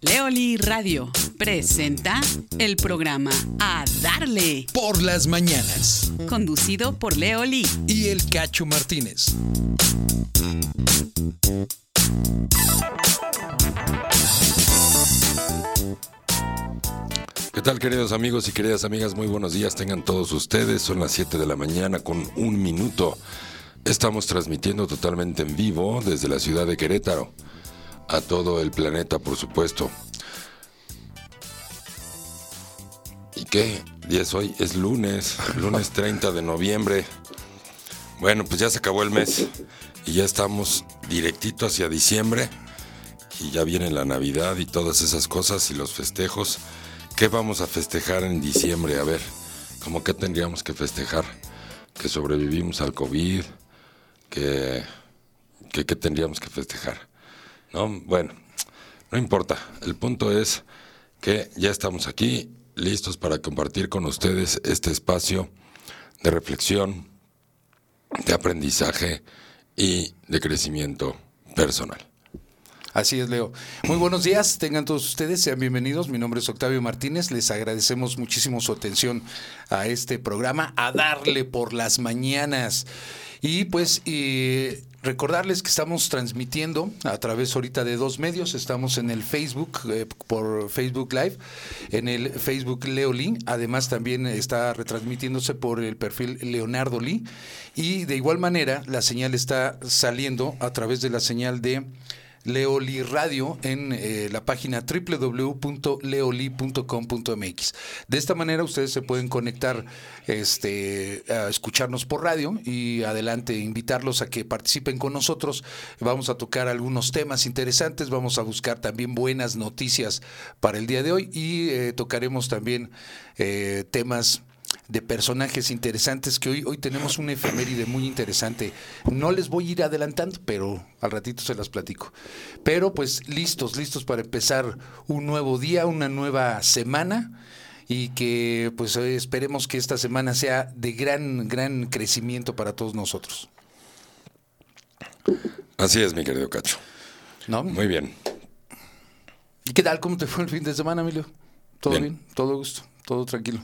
Leoli Radio presenta el programa A Darle, por las mañanas. conducido por Leoli. Y el Cacho Martínez. ¿Qué tal queridos amigos y queridas amigas? Muy buenos días tengan todos ustedes. Son las 7 de la mañana con un minuto. Estamos transmitiendo totalmente en vivo desde la ciudad de Querétaro. A todo el planeta, por supuesto. ¿Y qué? Y es hoy, es lunes, lunes 30 de noviembre. Bueno, pues ya se acabó el mes y ya estamos directito hacia diciembre y ya viene la Navidad y todas esas cosas y los festejos. ¿Qué vamos a festejar en diciembre? A ver, ¿cómo que tendríamos que festejar? Que sobrevivimos al COVID, que, que, que tendríamos que festejar. ¿No? Bueno, no importa. El punto es que ya estamos aquí, listos para compartir con ustedes este espacio de reflexión, de aprendizaje y de crecimiento personal. Así es, Leo. Muy buenos días, tengan todos ustedes, sean bienvenidos. Mi nombre es Octavio Martínez, les agradecemos muchísimo su atención a este programa, a darle por las mañanas. Y pues eh, recordarles que estamos transmitiendo a través ahorita de dos medios, estamos en el Facebook, eh, por Facebook Live, en el Facebook Leolí, además también está retransmitiéndose por el perfil Leonardo Lee. Y de igual manera la señal está saliendo a través de la señal de Leoli Radio en eh, la página www.leoli.com.mx. De esta manera ustedes se pueden conectar este, a escucharnos por radio y adelante invitarlos a que participen con nosotros. Vamos a tocar algunos temas interesantes, vamos a buscar también buenas noticias para el día de hoy y eh, tocaremos también eh, temas de personajes interesantes que hoy, hoy tenemos una efeméride muy interesante. No les voy a ir adelantando, pero al ratito se las platico. Pero pues listos, listos para empezar un nuevo día, una nueva semana y que pues esperemos que esta semana sea de gran, gran crecimiento para todos nosotros. Así es, mi querido Cacho. ¿No? Muy bien. ¿Y qué tal? ¿Cómo te fue el fin de semana, Emilio? ¿Todo bien? Bien. ¿Todo gusto? ¿Todo tranquilo?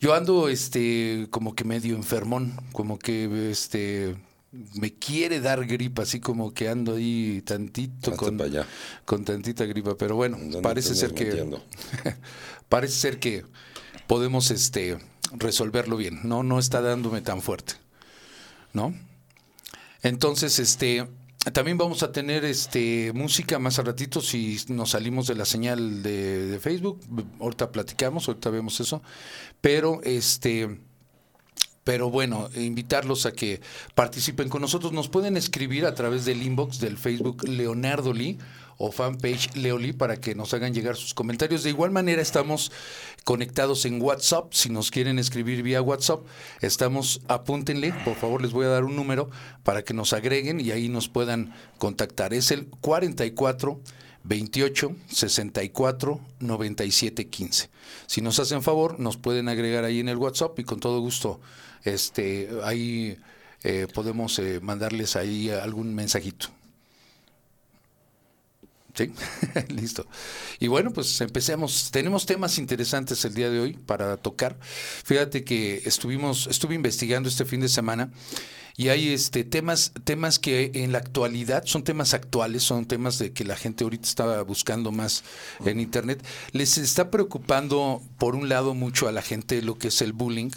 Yo ando este como que medio enfermón, como que este me quiere dar gripa, así como que ando ahí tantito con, pa' allá. con tantita gripa, pero bueno, ¿Dónde parece ser que parece ser que podemos este resolverlo bien. No no está dándome tan fuerte. ¿No? Entonces, este también vamos a tener este música más a ratito si nos salimos de la señal de, de Facebook. Ahorita platicamos, ahorita vemos eso. Pero este pero bueno, invitarlos a que participen con nosotros. Nos pueden escribir a través del inbox del Facebook Leonardo Lee o fanpage Leoli para que nos hagan llegar sus comentarios. De igual manera estamos conectados en WhatsApp. Si nos quieren escribir vía WhatsApp, estamos, apúntenle, por favor les voy a dar un número para que nos agreguen y ahí nos puedan contactar. Es el 44 28 64 97 15. Si nos hacen favor, nos pueden agregar ahí en el WhatsApp y con todo gusto este ahí eh, podemos eh, mandarles ahí algún mensajito. Sí, listo. Y bueno, pues empecemos. Tenemos temas interesantes el día de hoy para tocar. Fíjate que estuvimos, estuve investigando este fin de semana y hay este temas, temas que en la actualidad son temas actuales, son temas de que la gente ahorita está buscando más en internet. Les está preocupando por un lado mucho a la gente lo que es el bullying,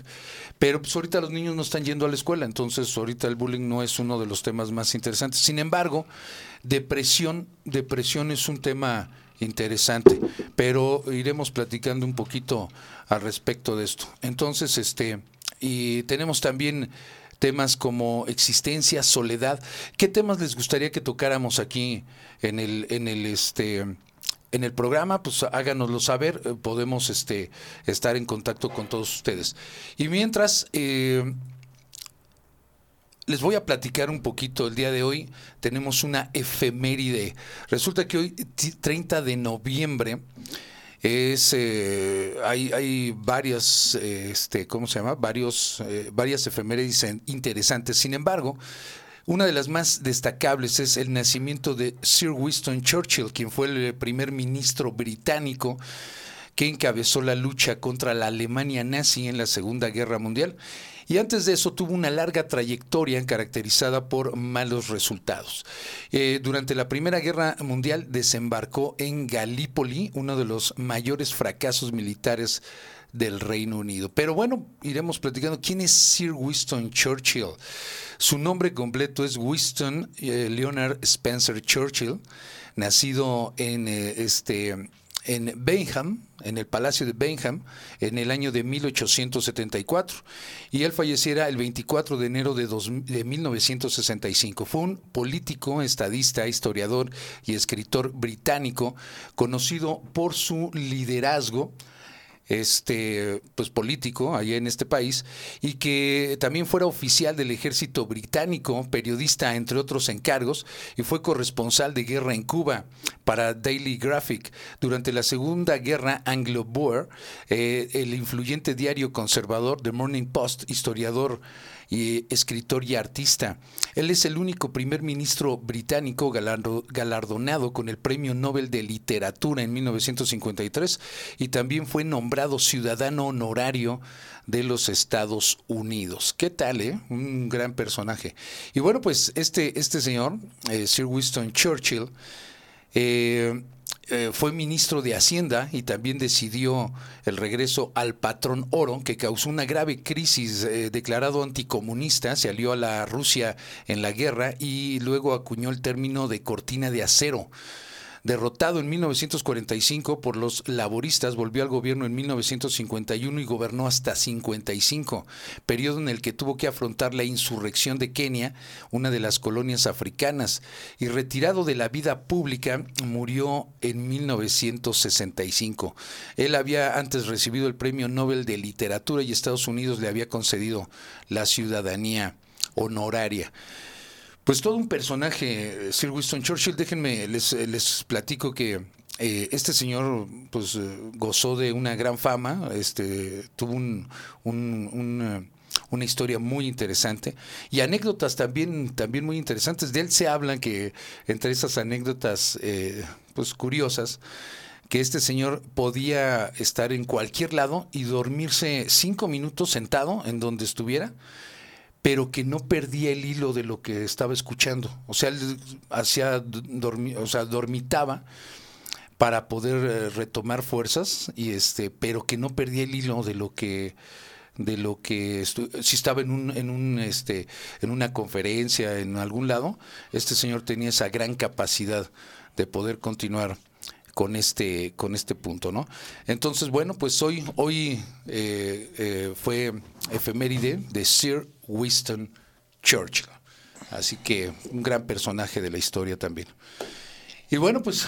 pero pues ahorita los niños no están yendo a la escuela, entonces ahorita el bullying no es uno de los temas más interesantes. Sin embargo, depresión, depresión es un tema interesante, pero iremos platicando un poquito al respecto de esto. Entonces, este, y tenemos también temas como existencia, soledad. ¿Qué temas les gustaría que tocáramos aquí en el, en el este en el programa? Pues háganoslo saber, eh, podemos este estar en contacto con todos ustedes. Y mientras eh, les voy a platicar un poquito. El día de hoy tenemos una efeméride. Resulta que hoy, t- 30 de noviembre, es eh, hay, hay varias, eh, este, ¿cómo se llama? Varios, eh, varias efemérides interesantes. Sin embargo, Una de las más destacables es el nacimiento de Sir Winston Churchill, quien fue el primer ministro británico que encabezó la lucha contra la Alemania nazi en la Segunda Guerra Mundial. Y antes de eso tuvo una larga trayectoria caracterizada por malos resultados. Eh, durante la Primera Guerra Mundial desembarcó en Galípoli, uno de los mayores fracasos militares del Reino Unido. Pero bueno, iremos platicando quién es Sir Winston Churchill. Su nombre completo es Winston eh, Leonard Spencer Churchill, nacido en eh, este en Benham, en el Palacio de Benham, en el año de 1874, y él falleciera el 24 de enero de, de 1965. Fue un político, estadista, historiador y escritor británico, conocido por su liderazgo, este pues político allá en este país y que también fuera oficial del ejército británico, periodista entre otros encargos y fue corresponsal de guerra en Cuba para Daily Graphic. Durante la Segunda Guerra Anglo-Boer, eh, el influyente diario conservador The Morning Post, historiador y escritor y artista. Él es el único primer ministro británico galardonado con el Premio Nobel de Literatura en 1953 y también fue nombrado ciudadano honorario de los Estados Unidos. ¿Qué tal, eh? Un gran personaje. Y bueno, pues este, este señor, eh, Sir Winston Churchill, eh, eh, fue ministro de Hacienda y también decidió el regreso al patrón oro, que causó una grave crisis. Eh, declarado anticomunista, se alió a la Rusia en la guerra y luego acuñó el término de cortina de acero Derrotado en 1945 por los laboristas, volvió al gobierno en 1951 y gobernó hasta 55, periodo en el que tuvo que afrontar la insurrección de Kenia, una de las colonias africanas, y retirado de la vida pública, murió en 1965. Él había antes recibido el Premio Nobel de Literatura y Estados Unidos le había concedido la ciudadanía honoraria. Pues todo un personaje, Sir Winston Churchill. Déjenme, les, les platico que eh, este señor pues eh, gozó de una gran fama, este, tuvo un, un, una historia muy interesante y anécdotas también, también muy interesantes. De él se hablan que entre esas anécdotas eh, pues curiosas, que este señor podía estar en cualquier lado y dormirse cinco minutos sentado en donde estuviera pero que no perdía el hilo de lo que estaba escuchando. O sea, él hacía o sea, dormitaba para poder eh, retomar fuerzas y este, pero que no perdía el hilo de lo que de lo que si estaba en un en un este en una conferencia en algún lado, este señor tenía esa gran capacidad de poder continuar con este con este punto, ¿no? Entonces, bueno, pues hoy hoy eh, eh, fue efeméride de Sir Winston Churchill, así que un gran personaje de la historia también. Y bueno, pues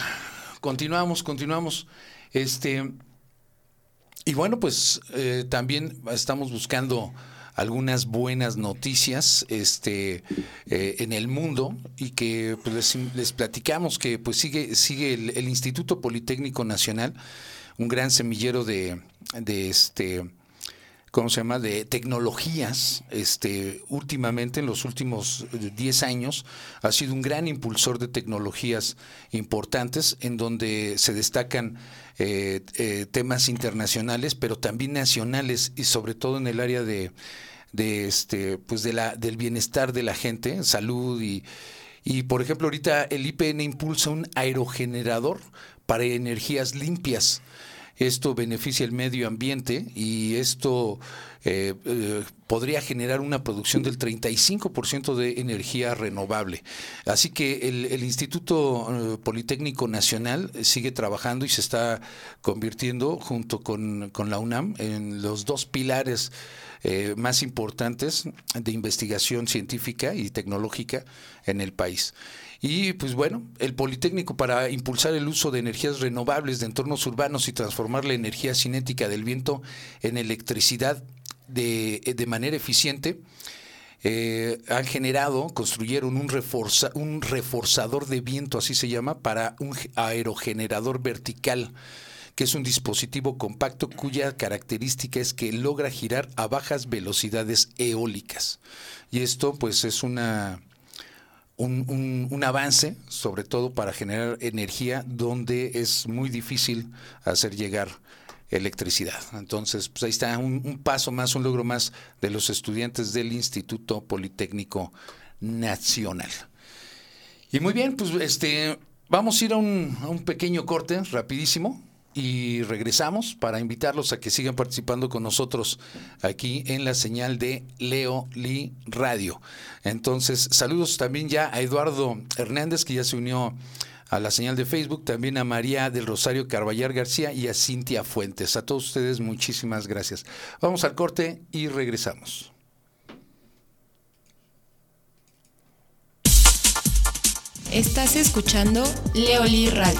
continuamos, continuamos, este y bueno, pues eh, también estamos buscando algunas buenas noticias este, eh, en el mundo y que pues, les, platicamos que pues sigue, sigue el, Instituto Politécnico Nacional, un gran semillero de, de este ¿cómo se llama?, de tecnologías, este, últimamente, en los últimos 10 años, ha sido un gran impulsor de tecnologías importantes, en donde se destacan eh, eh, temas internacionales, pero también nacionales, y sobre todo en el área de, de este, pues de la, del bienestar de la gente, salud y, y por ejemplo, ahorita el IPN impulsa un aerogenerador para energías limpias. Esto beneficia el medio ambiente y esto eh, eh, podría generar una producción del 35% de energía renovable. Así que el, Instituto eh, Politécnico Nacional sigue trabajando y se está convirtiendo junto con, con la UNAM en los dos pilares más importantes de investigación científica y tecnológica en el país. Y pues bueno, el Politécnico para impulsar el uso de energías renovables de entornos urbanos y transformar la energía cinética del viento en electricidad de, de manera eficiente, eh, han generado, construyeron un, reforza, un reforzador de viento, así se llama, para un aerogenerador vertical que es un dispositivo compacto cuya característica es que logra girar a bajas velocidades eólicas. Y esto pues es una un, un, avance, sobre todo para generar energía donde es muy difícil hacer llegar electricidad. Entonces, pues ahí está un, paso más, un logro más de los estudiantes del Instituto Politécnico Nacional. Y muy bien, pues este, vamos a ir a un, a un pequeño corte rapidísimo y regresamos para invitarlos a que sigan participando con nosotros aquí en la señal de Leo Lee Radio. Entonces, saludos también ya a Eduardo Hernández, que ya se unió a la señal de Facebook, también a María del Rosario Carballar García y a Cintia Fuentes. A todos ustedes, muchísimas gracias. Vamos al corte y regresamos. Estás escuchando Leoli Radio.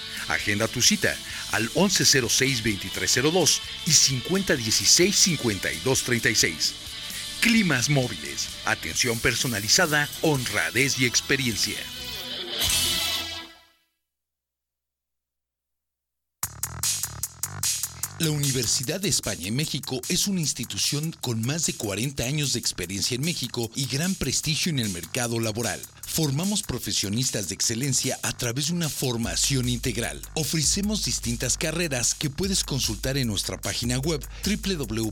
Agenda tu cita al 1106-2302 y 5016-5236. Climas móviles, atención personalizada, honradez y experiencia. La Universidad de España en México es una institución con más de 40 años de experiencia en México y gran prestigio en el mercado laboral. Formamos profesionistas de excelencia a través de una formación integral. Ofrecemos distintas carreras que puedes consultar en nuestra página web www.uem.edu.mx.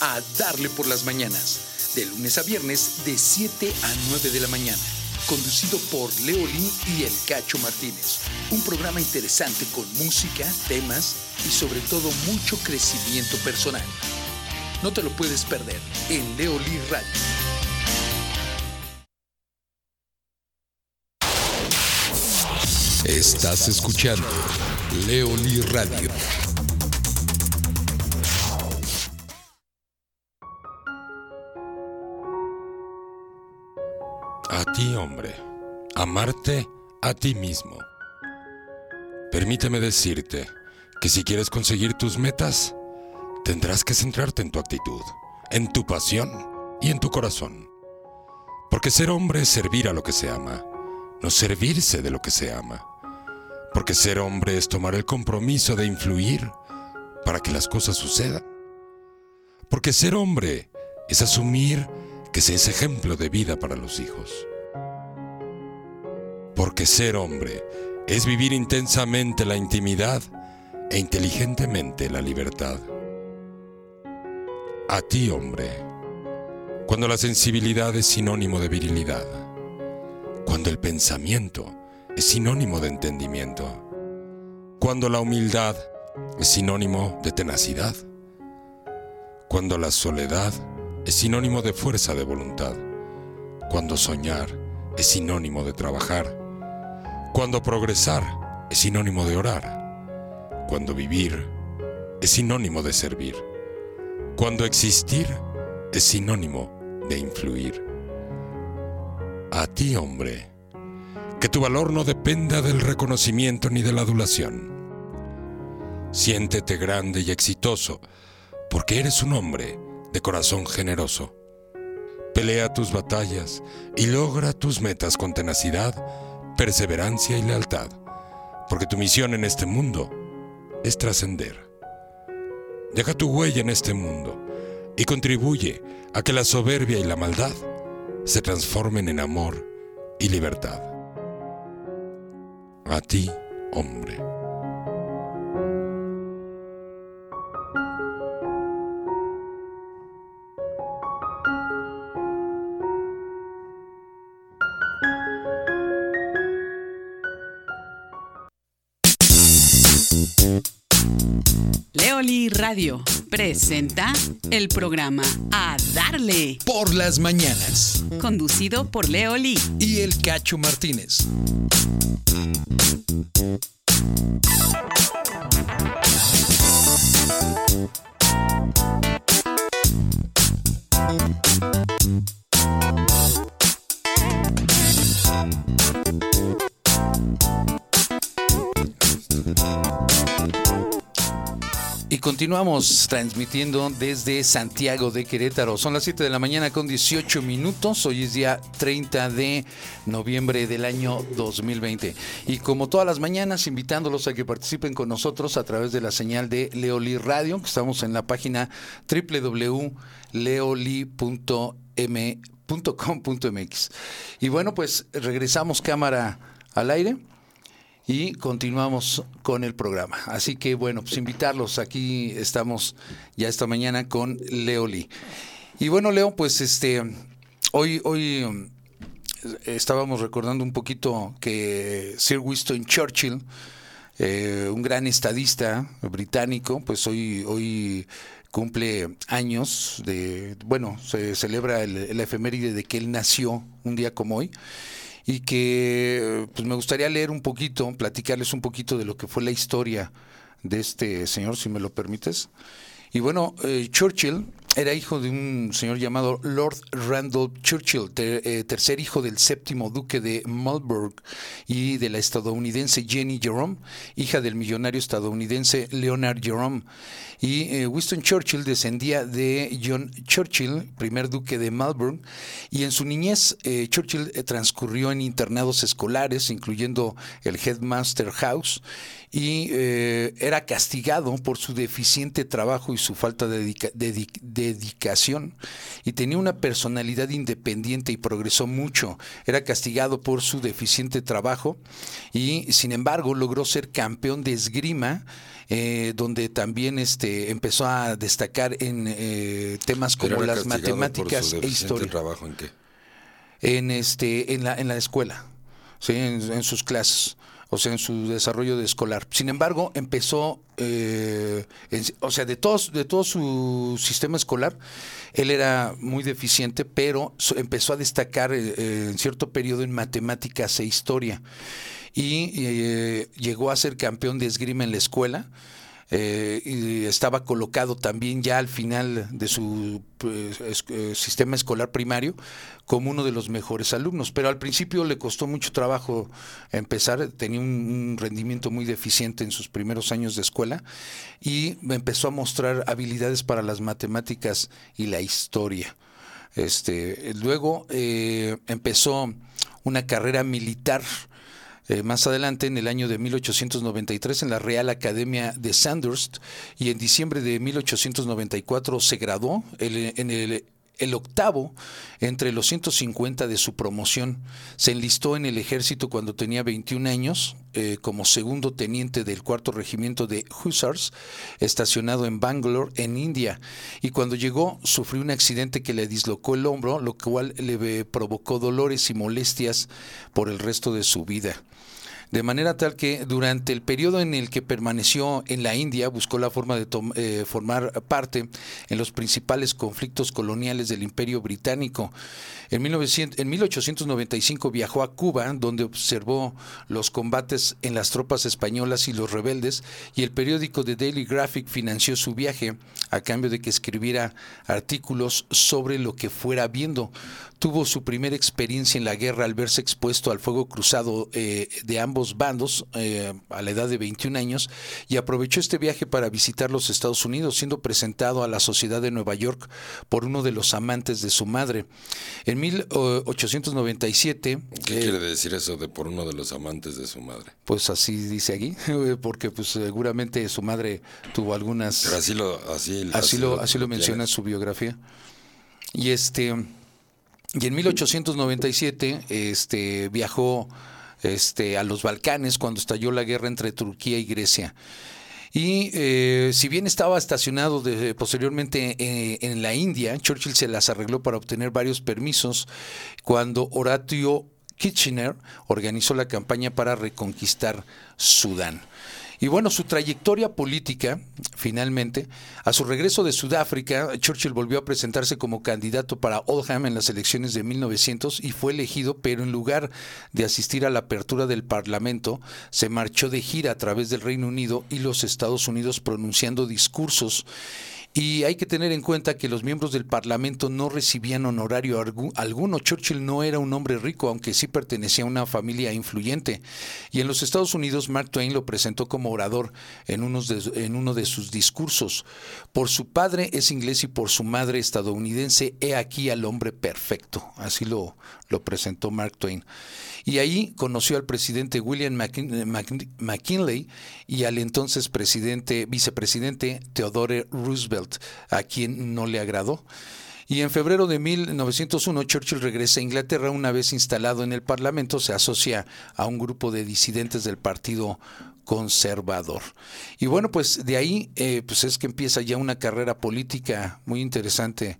A Darle por las Mañanas, de lunes a viernes de 7 a 9 de la mañana, conducido por Leolín y El Cacho Martínez. Un programa interesante con música, temas y sobre todo mucho crecimiento personal. No te lo puedes perder en Leolí Radio. Estás escuchando Leolí Radio. A ti, hombre, amarte a ti mismo. Permíteme decirte que si quieres conseguir tus metas, tendrás que centrarte en tu actitud, en tu pasión y en tu corazón. Porque ser hombre es servir a lo que se ama, no servirse de lo que se ama. Porque ser hombre es tomar el compromiso de influir para que las cosas sucedan. Porque ser hombre es asumir que se es ejemplo de vida para los hijos. Porque ser hombre es vivir intensamente la intimidad e inteligentemente la libertad. A ti, hombre, cuando la sensibilidad es sinónimo de virilidad, cuando el pensamiento es sinónimo de entendimiento, cuando la humildad es sinónimo de tenacidad, Cuando la soledad es sinónimo de fuerza de voluntad. Cuando soñar es sinónimo de trabajar. Cuando progresar es sinónimo de orar. Cuando vivir es sinónimo de servir. Cuando existir es sinónimo de influir. A ti, hombre, que tu valor no dependa del reconocimiento ni de la adulación. Siéntete grande y exitoso, porque eres un hombre de corazón generoso. Pelea tus batallas y logra tus metas con tenacidad, perseverancia y lealtad, porque tu misión en este mundo es trascender. Deja tu huella en este mundo y contribuye a que la soberbia y la maldad se transformen en amor y libertad. A ti, hombre. Radio presenta el programa A Darle, Por las mañanas. conducido por Leoli. Y el Cacho Martínez. Y continuamos transmitiendo desde Santiago de Querétaro. Son las 7 de la mañana con 18 minutos. Hoy es día 30 de noviembre del año 2020. Y como todas las mañanas, invitándolos a que participen con nosotros a través de la señal de Leoli Radio, que estamos en la página www.leoli.m.com.mx. Y bueno, pues regresamos cámara al aire y continuamos con el programa. Así que bueno, pues invitarlos. Aquí estamos ya esta mañana con Leo Lee. Y bueno, Leo, pues este hoy hoy um, estábamos recordando un poquito que Sir Winston Churchill, eh, un gran estadista británico, pues hoy hoy cumple años de, bueno, se celebra el, la efeméride de que él nació un día como hoy y que pues me gustaría leer un poquito, platicarles un poquito de lo que fue la historia de este señor, si me lo permites. Y bueno, eh, Churchill era hijo de un señor llamado Lord Randolph Churchill, eh, tercer hijo del séptimo duque de Marlborough y de la estadounidense Jenny Jerome, hija del millonario estadounidense Leonard Jerome. Y eh, Winston Churchill descendía de John Churchill, primer duque de Marlborough, y en su niñez eh, Churchill transcurrió en internados escolares, incluyendo el Headmaster House, y eh, era castigado por su deficiente trabajo y su falta de dedica dedic dedicación y tenía una personalidad independiente y progresó mucho. Era castigado por su deficiente trabajo y sin embargo logró ser campeón de esgrima eh, donde también este empezó a destacar en eh, temas como las matemáticas e historia. trabajo en qué? En este en la en la escuela, sí, en, en sus clases o sea, en su desarrollo de escolar. Sin embargo, empezó, eh, o sea, de, todos, de todo su sistema escolar, él era muy deficiente, pero empezó a destacar eh, en cierto periodo en matemáticas e historia. Y eh, llegó a ser campeón de esgrima en la escuela. Eh, y estaba colocado también ya al final de su pues, es, eh, sistema escolar primario como uno de los mejores alumnos, pero al principio le costó mucho trabajo empezar, tenía un, un, rendimiento muy deficiente en sus primeros años de escuela y empezó a mostrar habilidades para las matemáticas y la historia. Este, luego eh, empezó una carrera militar eh, más adelante, en el año de 1893, en la Real Academia de Sandhurst, y en diciembre de 1894 se graduó en el, el, octavo entre los 150 de su promoción. Se enlistó en el ejército cuando tenía 21 años, eh, como segundo teniente del cuarto regimiento de Hussars, estacionado en Bangalore, en India. Y cuando llegó, sufrió un accidente que le dislocó el hombro, lo cual le provocó dolores y molestias por el resto de su vida. De manera tal que durante el periodo en el que permaneció en la India buscó la forma de eh, formar parte en los principales conflictos coloniales del Imperio Británico. En, 1900, en 1895 viajó a Cuba, donde observó los combates en las tropas españolas y los rebeldes, y el periódico The Daily Graphic financió su viaje a cambio de que escribiera artículos sobre lo que fuera viendo tuvo su primera experiencia en la guerra al verse expuesto al fuego cruzado eh, de ambos bandos eh, a la edad de 21 años y aprovechó este viaje para visitar los Estados Unidos, siendo presentado a la sociedad de Nueva York por uno de los amantes de su madre. En 1897... ¿Qué quiere decir eso de por uno de los amantes de su madre? Pues así dice aquí, porque pues seguramente su madre tuvo algunas... Pero así lo, así, así, lo, así lo menciona en su biografía. Y este... Y en 1897 este, viajó este, a los Balcanes cuando estalló la guerra entre Turquía y Grecia. Y eh, si bien estaba estacionado posteriormente eh, en la India, Churchill se las arregló para obtener varios permisos cuando Horatio Kitchener organizó la campaña para reconquistar Sudán. Y bueno, su trayectoria política, finalmente, a su regreso de Sudáfrica, Churchill volvió a presentarse como candidato para Oldham en las elecciones de 1900 y fue elegido, pero en lugar de asistir a la apertura del Parlamento, se marchó de gira a través del Reino Unido y los Estados Unidos pronunciando discursos y hay que tener en cuenta que los miembros del Parlamento no recibían honorario alguno. Churchill no era un hombre rico, aunque sí pertenecía a una familia influyente. Y en los Estados Unidos, Mark Twain lo presentó como orador en, en uno de sus discursos. Por su padre es inglés y por su madre estadounidense, he aquí al hombre perfecto. Así lo, lo presentó Mark Twain. Y ahí conoció al presidente William McKinley y al entonces presidente, vicepresidente Theodore Roosevelt, a quien no le agradó. Y en febrero de 1901 Churchill regresa a Inglaterra. Una vez instalado en el Parlamento, se asocia a un grupo de disidentes del Partido Conservador. Y bueno, pues de ahí eh, pues es que empieza ya una carrera política muy interesante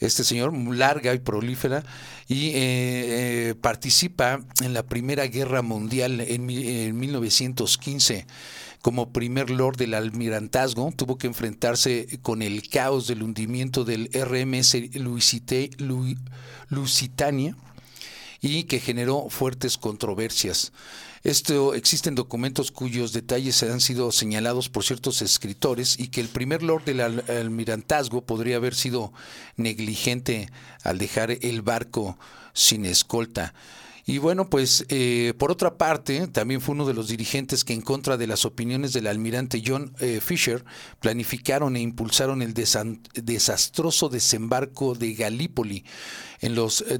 este señor, larga y prolífera, y eh, eh, participa en la Primera Guerra Mundial en, 1915 como primer lord del almirantazgo, tuvo que enfrentarse con el caos del hundimiento del RMS Lusitania y que generó fuertes controversias. Esto existen documentos cuyos detalles han sido señalados por ciertos escritores y que el primer lord del almirantazgo podría haber sido negligente al dejar el barco sin escolta. Y bueno, pues eh, por otra parte, también fue uno de los dirigentes que en contra de las opiniones del almirante John eh, Fisher planificaron e impulsaron el desastroso desembarco de Galípoli en los eh,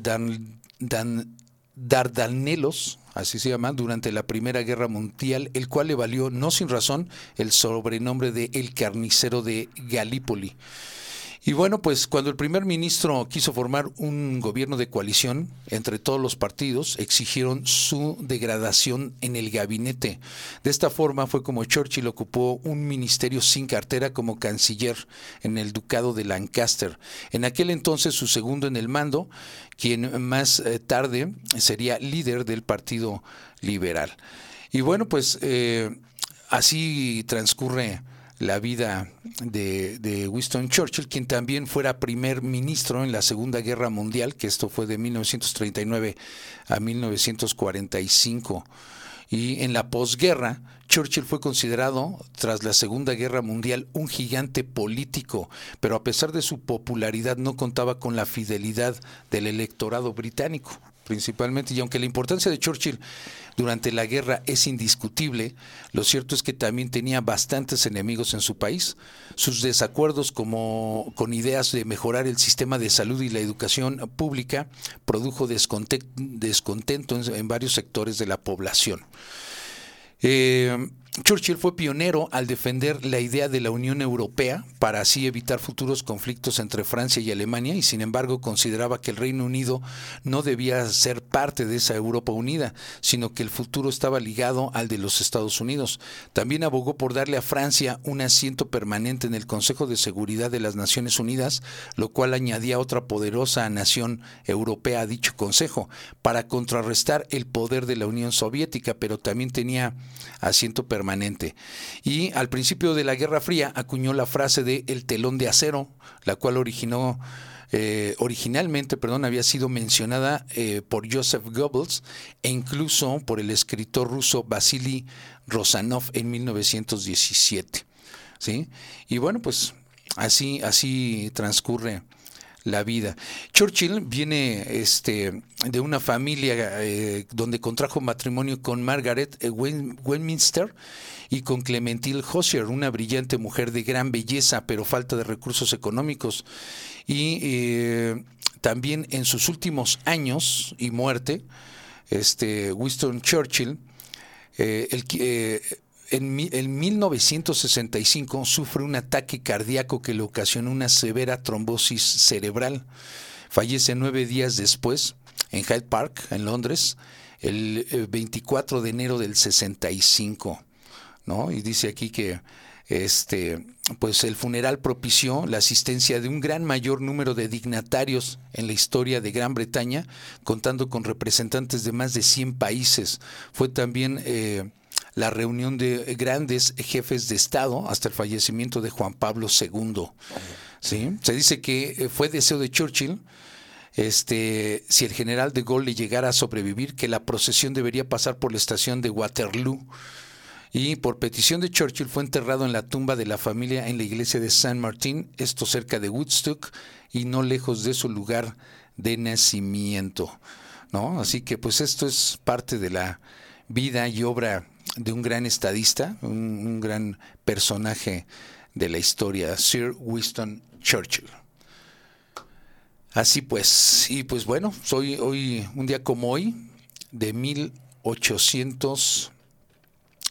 Dardanelos, así se llama, durante la Primera Guerra Mundial, el cual le valió, no sin razón, el sobrenombre de El Carnicero de Galípoli. Y bueno, pues cuando el primer ministro quiso formar un gobierno de coalición entre todos los partidos, exigieron su degradación en el gabinete. De esta forma fue como Churchill ocupó un ministerio sin cartera como canciller en el ducado de Lancaster. En aquel entonces su segundo en el mando, quien más eh, tarde sería líder del Partido Liberal. Y bueno, pues eh, así transcurre la vida de, Winston Churchill, quien también fuera primer ministro en la Segunda Guerra Mundial, que esto fue de 1939 a 1945. Y en la posguerra, Churchill fue considerado, tras la Segunda Guerra Mundial, un gigante político, pero a pesar de su popularidad no contaba con la fidelidad del electorado británico principalmente, y aunque la importancia de Churchill durante la guerra es indiscutible, lo cierto es que también tenía bastantes enemigos en su país. Sus desacuerdos como con ideas de mejorar el sistema de salud y la educación pública produjo descontento en, varios sectores de la población. Eh, Churchill fue pionero al defender la idea de la Unión Europea para así evitar futuros conflictos entre Francia y Alemania y sin embargo consideraba que el Reino Unido no debía ser parte de esa Europa unida, sino que el futuro estaba ligado al de los Estados Unidos. También abogó por darle a Francia un asiento permanente en el Consejo de Seguridad de las Naciones Unidas, lo cual añadía otra poderosa nación europea a dicho Consejo, para contrarrestar el poder de la Unión Soviética, pero también tenía asiento permanente. Y al principio de la Guerra Fría acuñó la frase de el telón de acero, la cual originó eh, originalmente perdón, había sido mencionada eh, por Joseph Goebbels e incluso por el escritor ruso Vasily Rosanov en 1917. ¿sí? Y bueno, pues así, así transcurre la vida. Churchill viene este, de una familia eh, donde contrajo matrimonio con Margaret eh, Westminster y con Clementine Hosier, una brillante mujer de gran belleza, pero falta de recursos económicos. Y eh, también en sus últimos años y muerte, este, Winston Churchill, el, en, 1965 sufre un ataque cardíaco que le ocasionó una severa trombosis cerebral. Fallece nueve días después en Hyde Park, en Londres, el 24 eh, de enero del 65. ¿no? Y dice aquí que este, pues el funeral propició la asistencia de un gran mayor número de dignatarios en la historia de Gran Bretaña, contando con representantes de más de 100 países. Fue también eh, la reunión de grandes jefes de Estado hasta el fallecimiento de Juan Pablo II. ¿sí? Se dice que eh, fue deseo de Churchill este, si el general de Gaulle le llegara a sobrevivir, que la procesión debería pasar por la estación de Waterloo. Y por petición de Churchill fue enterrado en la tumba de la familia en la iglesia de San Martín, esto cerca de Woodstock y no lejos de su lugar de nacimiento. ¿no? Así que pues esto es parte de la vida y obra de un gran estadista, un, gran personaje de la historia, Sir Winston Churchill. Así pues, y pues bueno, soy hoy, un día como hoy, de 1874,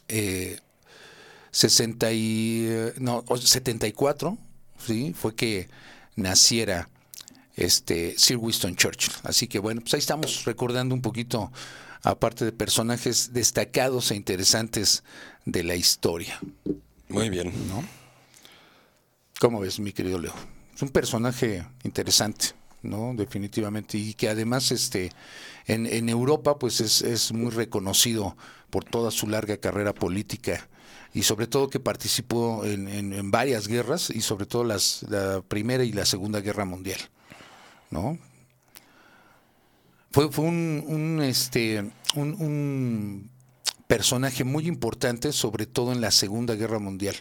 eh, ¿sí? fue que naciera este Sir Winston Churchill. Así que bueno, pues ahí estamos recordando un poquito aparte de personajes destacados e interesantes de la historia. Muy bien. ¿No? ¿Cómo ves, mi querido Leo? Es un personaje interesante, ¿no? Definitivamente. Y que además este, en, en Europa pues es, es muy reconocido por toda su larga carrera política y sobre todo que participó en, en, varias guerras y sobre todo las, la Primera y la Segunda Guerra Mundial. ¿no? Fue, fue un, este, un, personaje muy importante, sobre todo en la Segunda Guerra Mundial,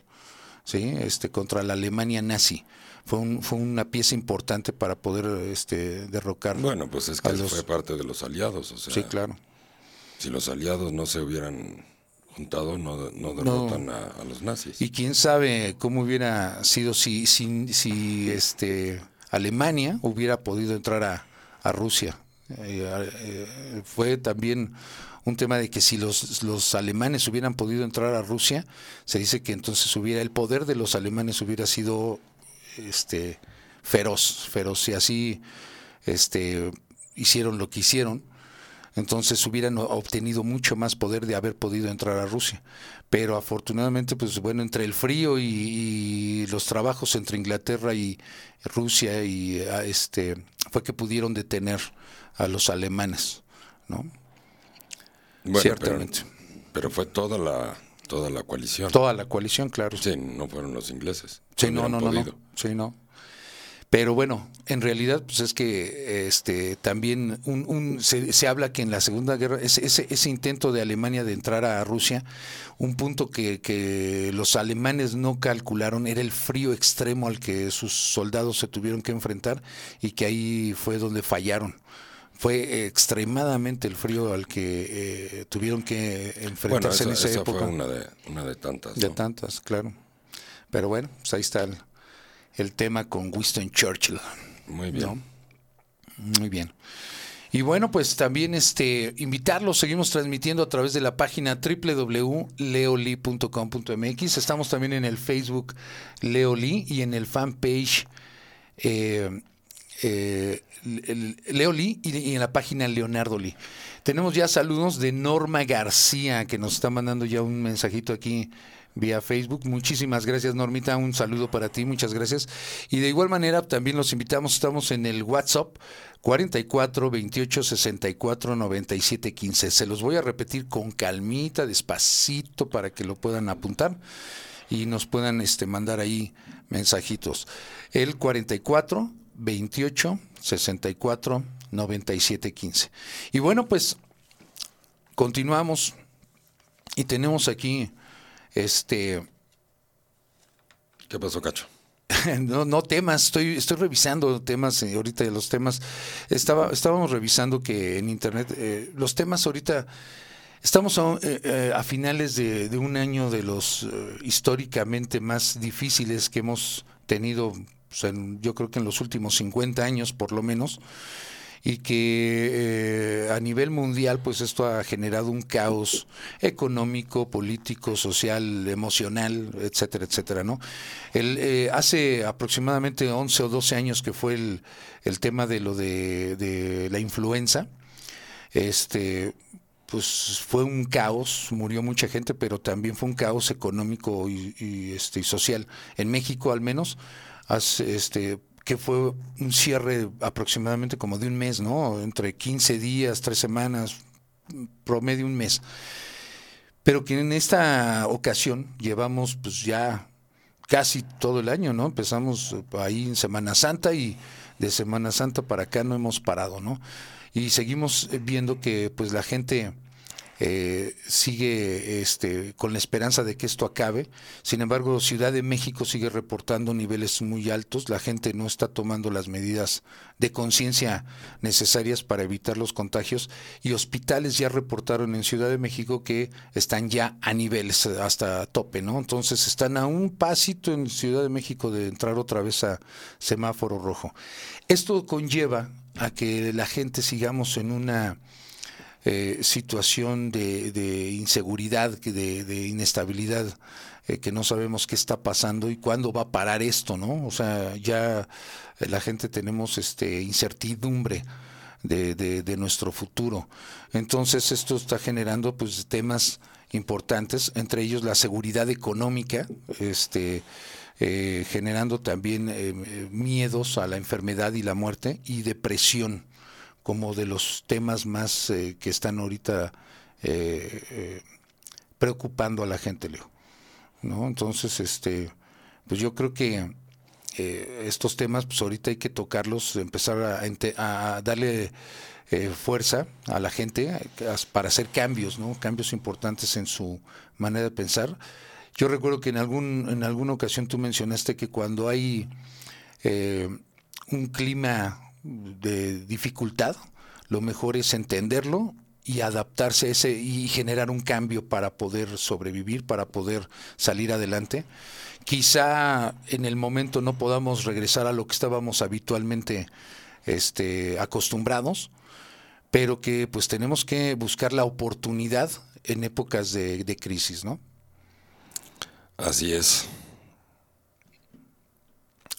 ¿sí? este, contra la Alemania nazi. Fue, un, fue una pieza importante para poder este, derrocar. Bueno, pues es que fue parte de los aliados. O sea, sí, claro. Si los aliados no se hubieran juntado, no, no derrotan A, los nazis. Y quién sabe cómo hubiera sido si, si, si este, Alemania hubiera podido entrar a, a Rusia eh, eh, fue también un tema de que si los, los alemanes hubieran podido entrar a Rusia, se dice que entonces hubiera el poder de los alemanes hubiera sido este feroz, feroz y así este hicieron lo que hicieron, entonces hubieran obtenido mucho más poder de haber podido entrar a Rusia. Pero afortunadamente, pues bueno, entre el frío y, los trabajos entre Inglaterra y Rusia y este fue que pudieron detener a los alemanes, ¿no? Ciertamente. Pero, fue toda la toda la coalición. Toda la coalición, claro. Sí, no fueron los ingleses. Sí, no, no, no, no, Sí, no. Pero bueno, en realidad, pues es que este también un, un se, se, habla que en la Segunda Guerra, ese, ese, ese, intento de Alemania de entrar a Rusia, un punto que, que los alemanes no calcularon era el frío extremo al que sus soldados se tuvieron que enfrentar y que ahí fue donde fallaron fue extremadamente el frío al que eh, tuvieron que enfrentarse en esa, época. Fue una de, una de tantas. De tantas, claro. Pero bueno, pues ahí está el, tema con Winston Churchill. Muy bien. Muy bien. Y bueno, pues también este invitarlos, seguimos transmitiendo a través de la página www.leoli.com.mx. Estamos también en el Facebook Leoli y en el fanpage eh, eh, Leoli y, y en la página Leonardo Lee. Tenemos ya saludos de Norma García que nos está mandando ya un mensajito aquí vía Facebook. Muchísimas gracias, Normita. Un saludo para ti, muchas gracias. Y de igual manera, también los invitamos, estamos en el WhatsApp 44 28 64 97 15. Se los voy a repetir con calmita, despacito, para que lo puedan apuntar y nos puedan este, mandar ahí mensajitos. El 44 28 64 97 15. Y bueno, pues continuamos y tenemos aquí este. ¿Qué pasó, Cacho? No, no temas, estoy, estoy revisando temas eh, ahorita de los temas. Estaba, estábamos revisando que en internet, eh, los temas ahorita, estamos a, eh, eh, a finales de, de un año de los eh, históricamente más difíciles que hemos tenido, pues, en- yo creo que en los últimos 50 años por lo menos y que eh, a nivel mundial pues esto ha generado un caos económico, político, social, emocional, etcétera, etcétera, ¿no? El, eh, hace aproximadamente 11 o 12 años que fue el, el tema de lo de, de la influenza, este pues fue un caos, murió mucha gente, pero también fue un caos económico y, este, y social. En México al menos, este, que fue un cierre aproximadamente como de un mes, ¿no? Entre 15 días, tres semanas, promedio un mes. Pero que en esta ocasión llevamos pues ya casi todo el año, ¿no? Empezamos ahí en Semana Santa y de Semana Santa para acá no hemos parado, ¿no? Y seguimos viendo que pues la gente eh, sigue este, con la esperanza de que esto acabe. Sin embargo, Ciudad de México sigue reportando niveles muy altos. La gente no está tomando las medidas de conciencia necesarias para evitar los contagios y hospitales ya reportaron en Ciudad de México que están ya a niveles hasta tope, ¿no? Entonces están a un pasito en Ciudad de México de entrar otra vez a semáforo rojo. Esto conlleva a que la gente sigamos en una eh, situación de, inseguridad, de, inestabilidad, eh, que no sabemos qué está pasando y cuándo va a parar esto, ¿no? O sea, ya la gente tenemos este incertidumbre de nuestro futuro. Entonces esto está generando pues temas importantes, entre ellos la seguridad económica, este eh, generando también eh, miedos a la enfermedad y la muerte y depresión como de los temas más eh, que están ahorita eh, eh, preocupando a la gente, Leo. ¿no? Entonces, este, pues yo creo que estos temas, pues ahorita hay que tocarlos, empezar a, darle fuerza a la gente para hacer cambios, ¿no? Cambios importantes en su manera de pensar. Yo recuerdo que en algún en alguna ocasión tú mencionaste que cuando hay eh, un clima de dificultad, lo mejor es entenderlo y adaptarse ese y generar un cambio para poder sobrevivir, para poder salir adelante. Quizá en el momento no podamos regresar a lo que estábamos habitualmente este, acostumbrados, pero que pues tenemos que buscar la oportunidad en épocas de, de crisis, ¿no? Así es.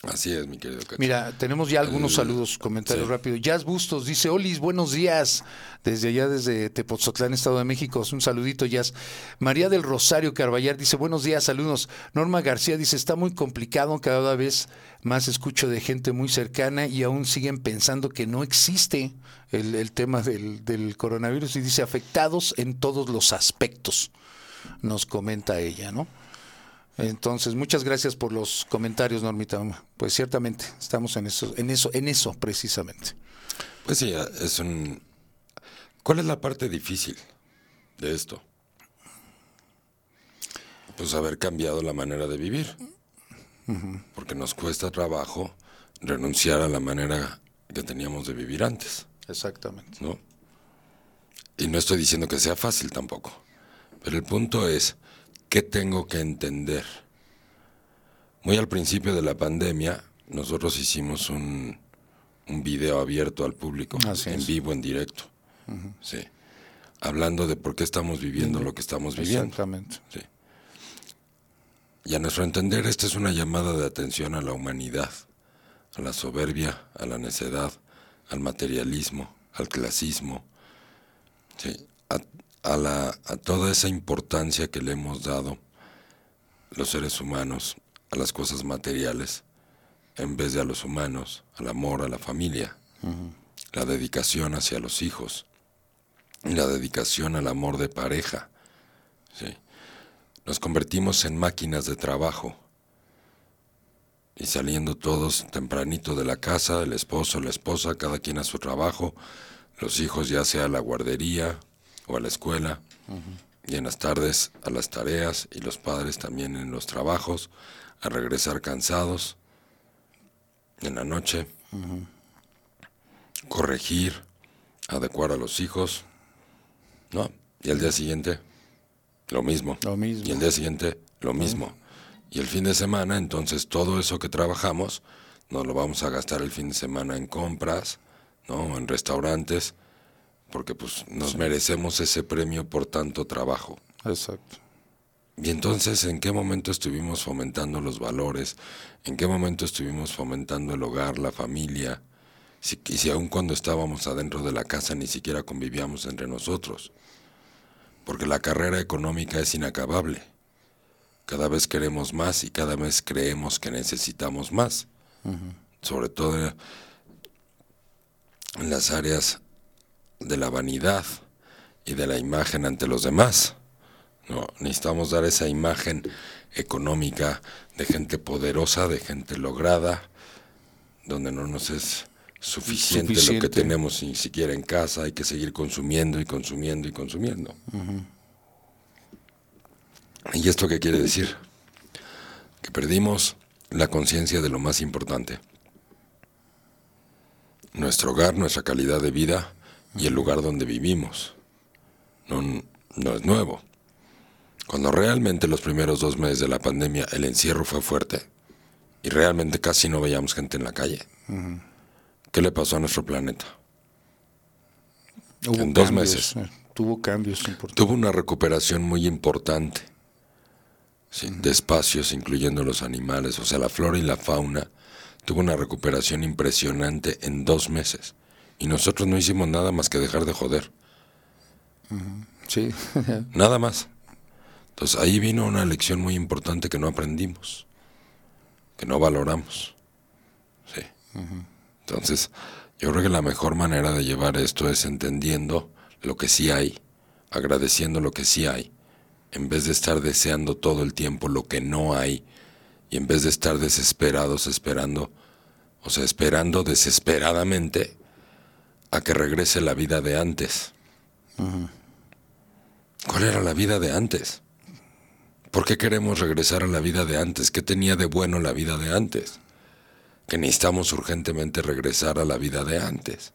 Así es, mi querido Cacho. Mira, tenemos ya algunos saludos, comentarios sí. rápido. Jazz Bustos dice, Olis, buenos días. Desde allá, desde Tepoztlán, Estado de México. Un saludito, Jazz. María del Rosario Carballar dice, buenos días, saludos. Norma García dice, está muy complicado, cada vez más escucho de gente muy cercana y aún siguen pensando que no existe el, el tema del, del coronavirus y dice, afectados en todos los aspectos, nos comenta ella, ¿no? Entonces, muchas gracias por los comentarios, Normita. Pues ciertamente estamos en eso, en eso, en eso precisamente. Pues sí, es un... ¿Cuál es la parte difícil de esto? Pues haber cambiado la manera de vivir. Porque nos cuesta trabajo renunciar a la manera que teníamos de vivir antes, Exactamente. ¿no? Y no estoy diciendo que sea fácil tampoco. Pero el punto es, ¿qué tengo que entender? Muy al principio de la pandemia, nosotros hicimos un, un video abierto al público, Así en es. vivo, en directo. Sí. Hablando de por qué estamos viviendo lo que estamos viviendo. Exactamente. Sí. Y a nuestro entender, esta es una llamada de atención a la humanidad, a la soberbia, a la necedad, al materialismo, al clasismo, sí, a, la, a toda esa importancia que le hemos dado los seres humanos a las cosas materiales, en vez de a los humanos, al amor, a la familia, la dedicación hacia los hijos, la dedicación al amor de pareja. Sí. Nos convertimos en máquinas de trabajo. Y saliendo todos tempranito de la casa, el esposo, la esposa, cada quien a su trabajo, los hijos ya sea a la guardería o a la escuela, y en las tardes a las tareas, y los padres también en los trabajos, a regresar cansados, en la noche, corregir, adecuar a los hijos, ¿no? Y al día siguiente, lo mismo. Lo mismo. Y el día siguiente, lo mismo. Y el fin de semana, entonces todo eso que trabajamos, nos lo vamos a gastar el fin de semana en compras, ¿no? En restaurantes, porque pues nos merecemos ese premio por tanto trabajo. Exacto. Y entonces, ¿en qué momento estuvimos fomentando los valores? ¿En qué momento estuvimos fomentando el hogar, la familia? Si, y si aun cuando estábamos adentro de la casa ni siquiera convivíamos entre nosotros. Porque la carrera económica es inacabable. Cada vez queremos más y cada vez creemos que necesitamos más. Sobre todo en las áreas de la vanidad y de la imagen ante los demás. No, necesitamos dar esa imagen económica de gente poderosa, de gente lograda, donde no nos es suficiente, lo que tenemos ni siquiera en casa, hay que seguir consumiendo y consumiendo y consumiendo. ¿Y esto qué quiere decir? Que perdimos la conciencia de lo más importante. Nuestro hogar, nuestra calidad de vida y el lugar donde vivimos. No, no es nuevo. Cuando realmente los primeros dos meses de la pandemia el encierro fue fuerte y realmente casi no veíamos gente en la calle, ¿qué le pasó a nuestro planeta? Hubo En dos cambios, meses. eh, Tuvo cambios importantes. Tuvo una recuperación muy importante sí, de espacios, incluyendo los animales, o sea, la flora y la fauna. Tuvo una recuperación impresionante en dos meses. Y nosotros no hicimos nada más que dejar de joder. Sí. Nada más. Entonces ahí vino una lección muy importante que no aprendimos, que no valoramos. Sí. Entonces, yo creo que la mejor manera de llevar esto es entendiendo lo que sí hay, agradeciendo lo que sí hay, en vez de estar deseando todo el tiempo lo que no hay, y en vez de estar desesperados esperando, o sea, esperando desesperadamente a que regrese la vida de antes. ¿Cuál era la vida de antes? ¿Por qué queremos regresar a la vida de antes? ¿Qué tenía de bueno la vida de antes? Que necesitamos urgentemente regresar a la vida de antes.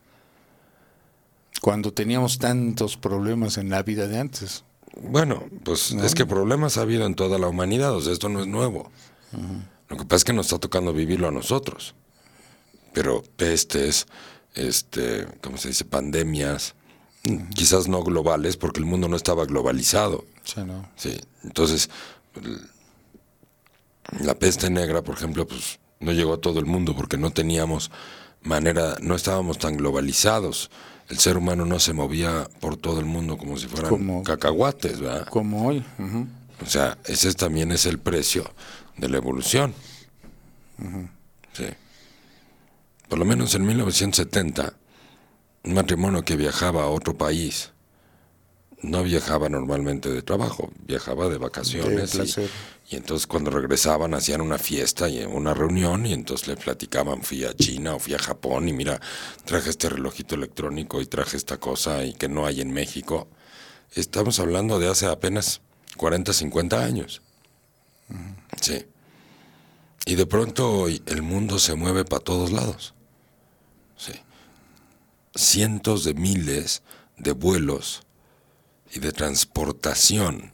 Cuando teníamos tantos problemas en la vida de antes. Bueno, pues es que problemas ha habido en toda la humanidad, o sea, esto no es nuevo. Lo que pasa es que nos está tocando vivirlo a nosotros. Pero pestes, este, ¿cómo se dice? Pandemias, quizás no globales, porque el mundo no estaba globalizado. Sí, ¿no? Sí, entonces la peste negra, por ejemplo, pues no llegó a todo el mundo porque no teníamos manera, no estábamos tan globalizados. El ser humano no se movía por todo el mundo como si fueran Como- cacahuates, ¿verdad? Como hoy. ujú. O sea, ese es- también es el precio de la evolución. Sí. Por lo menos en 1970, un matrimonio que viajaba a otro país no viajaba normalmente de trabajo, viajaba de vacaciones. De y- y, entonces cuando regresaban hacían una fiesta y una reunión y entonces le platicaban, fui a China o fui a Japón y mira, traje este relojito electrónico y traje esta cosa y que no hay en México. Estamos hablando de hace apenas 40, 50 años. Sí. Y de pronto hoy el mundo se mueve para todos lados. Sí. Cientos de miles de vuelos y de transportación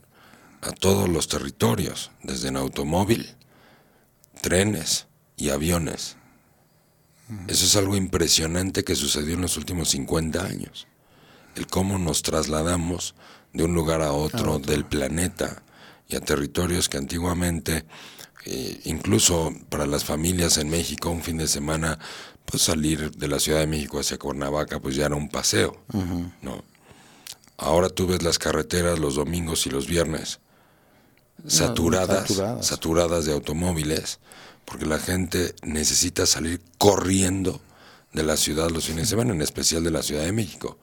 a todos los territorios, desde en automóvil, trenes y aviones. Eso es algo impresionante que sucedió en los últimos 50 años. El cómo nos trasladamos de un lugar a otro, del planeta y a territorios que antiguamente, eh, incluso para las familias en México, un fin de semana, pues salir de la Ciudad de México hacia Cuernavaca, pues ya era un paseo, ¿no? Ahora tú ves las carreteras los domingos y los viernes saturadas, saturadas. saturadas de automóviles, porque la gente necesita salir corriendo de la ciudad los fines de semana, en especial de la Ciudad de México.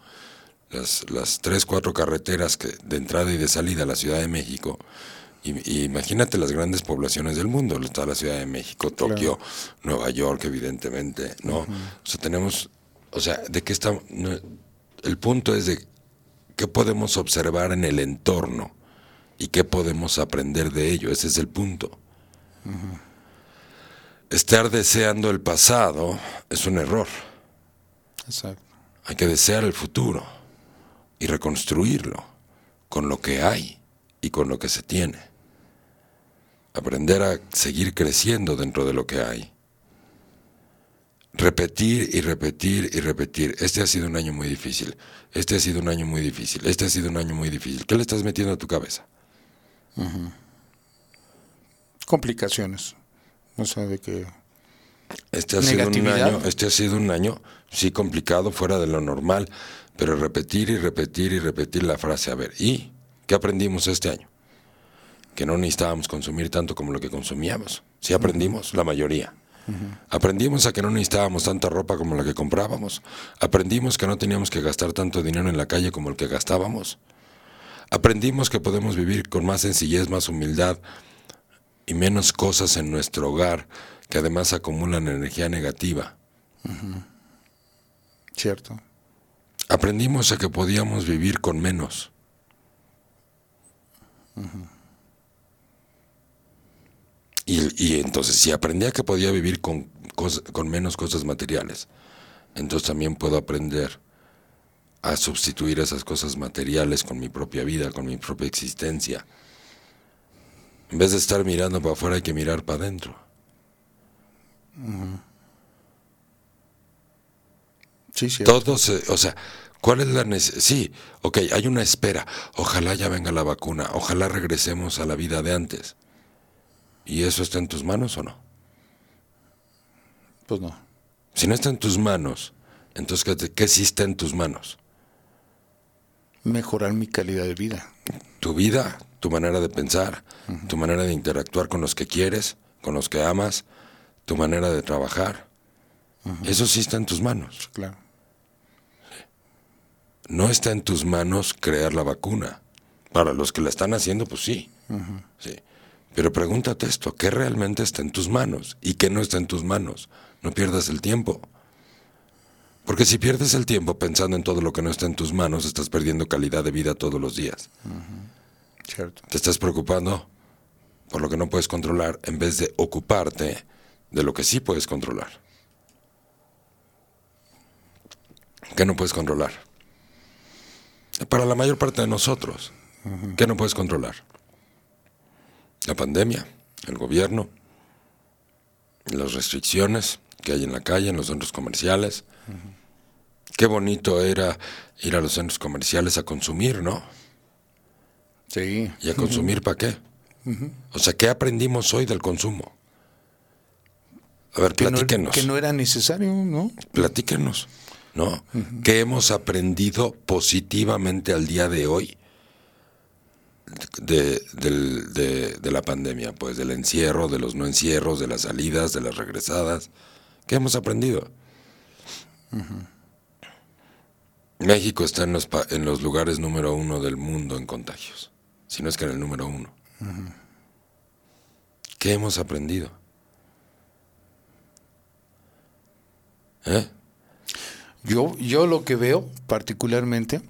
Las, las tres, cuatro carreteras que, de entrada y de salida a la Ciudad de México, y, y imagínate las grandes poblaciones del mundo, está la Ciudad de México, Tokio, Nueva York, evidentemente, ¿no? O sea, tenemos, o sea, ¿de qué estamos? no, el punto es de qué podemos observar en el entorno y qué podemos aprender de ello. Ese es el punto. Estar deseando el pasado es un error. Exacto. Hay que desear el futuro y reconstruirlo con lo que hay y con lo que se tiene. Aprender a seguir creciendo dentro de lo que hay. Repetir y repetir y repetir. Este ha sido un año muy difícil. Este ha sido un año muy difícil. Este ha sido un año muy difícil. ¿Qué le estás metiendo a tu cabeza? Complicaciones. O sea, de que Este ha sido un año, este ha sido un año, sí complicado, fuera de lo normal, pero repetir y repetir y repetir la frase, a ver, ¿y qué aprendimos este año? Que no necesitábamos consumir tanto como lo que consumíamos. Sí aprendimos, la mayoría. Aprendimos a que no necesitábamos tanta ropa como la que comprábamos. Aprendimos que no teníamos que gastar tanto dinero en la calle como el que gastábamos. Aprendimos que podemos vivir con más sencillez, más humildad y menos cosas en nuestro hogar que además acumulan energía negativa. cierto. Aprendimos a que podíamos vivir con menos. Y, y entonces, si aprendí a que podía vivir con, con menos cosas materiales, entonces también puedo aprender a sustituir esas cosas materiales con mi propia vida, con mi propia existencia. En vez de estar mirando para afuera, hay que mirar para adentro. Sí, cierto. Todo se, o sea, ¿cuál es la necesidad? Sí, ok, hay una espera. Ojalá ya venga la vacuna. Ojalá regresemos a la vida de antes. ¿Y eso está en tus manos o no? Pues no. Si no está en tus manos, entonces ¿qué, qué sí está en tus manos? Mejorar mi calidad de vida. Tu vida, tu manera de pensar, tu manera de interactuar con los que quieres, con los que amas, tu manera de trabajar. Eso sí está en tus manos. Claro. no está en tus manos crear la vacuna. Para los que la están haciendo, pues sí. sí. Pero pregúntate esto, ¿qué realmente está en tus manos y qué no está en tus manos? No pierdas el tiempo. Porque si pierdes el tiempo pensando en todo lo que no está en tus manos, estás perdiendo calidad de vida todos los días. Cierto. Te estás preocupando por lo que no puedes controlar en vez de ocuparte de lo que sí puedes controlar. ¿Qué no puedes controlar? Para la mayor parte de nosotros, ¿qué no puedes controlar? La pandemia, el gobierno, las restricciones que hay en la calle, en los centros comerciales. Qué bonito era ir a los centros comerciales a consumir, ¿no? Sí. ¿Y a consumir para qué? O sea, ¿qué aprendimos hoy del consumo? A ver, Que no, platíquenos. que no era necesario, ¿no? Platíquenos, ¿no? ¿Qué hemos aprendido positivamente al día de hoy de, del- de- de la pandemia? Pues del encierro, de los no encierros, de las salidas, de las regresadas. ¿Qué hemos aprendido? México está en los, en los lugares número uno del mundo en contagios, si no es que en el número uno. ¿Qué hemos aprendido? ¿Eh? Yo, yo lo que veo particularmente,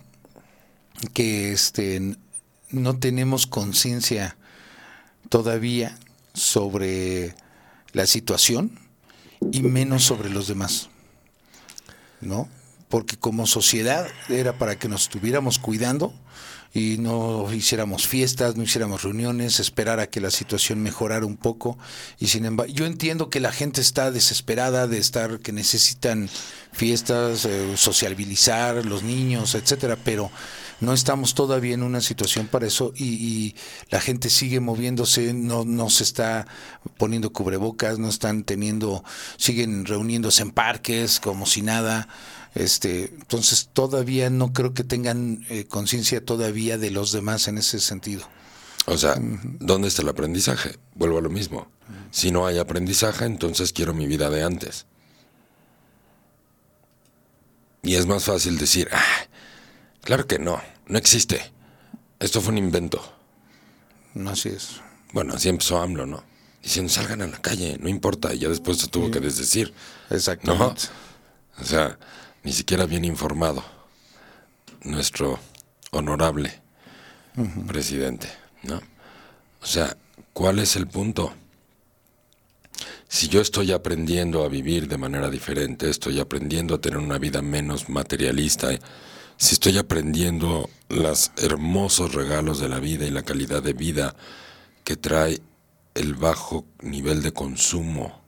que este no tenemos conciencia todavía sobre la situación y menos sobre los demás. ¿No? porque como sociedad era para que nos estuviéramos cuidando y no hiciéramos fiestas, no hiciéramos reuniones, esperar a que la situación mejorara un poco. Y sin embargo, yo entiendo que la gente está desesperada de estar, que necesitan fiestas, eh, sociabilizar, los niños, etcétera, pero no estamos todavía en una situación para eso y, y, la gente sigue moviéndose, no, no se está poniendo cubrebocas, no están teniendo, siguen reuniéndose en parques como si nada. Este, entonces todavía no creo que tengan eh, conciencia todavía de los demás en ese sentido. O sea, ¿dónde está el aprendizaje? Vuelvo a lo mismo. Si no hay aprendizaje, entonces quiero mi vida de antes. Y es más fácil decir, ah, claro que no, no existe. Esto fue un invento. No, así es. Bueno, así empezó AMLO, ¿no? Diciendo, salgan a la calle, no importa. Y ya después se tuvo sí. que desdecir. Exactamente. ¿no? O sea, ni siquiera bien informado nuestro honorable uh -huh. presidente, ¿no? O sea, ¿cuál es el punto? Si yo estoy aprendiendo a vivir de manera diferente, estoy aprendiendo a tener una vida menos materialista, si estoy aprendiendo los hermosos regalos de la vida y la calidad de vida que trae el bajo nivel de consumo,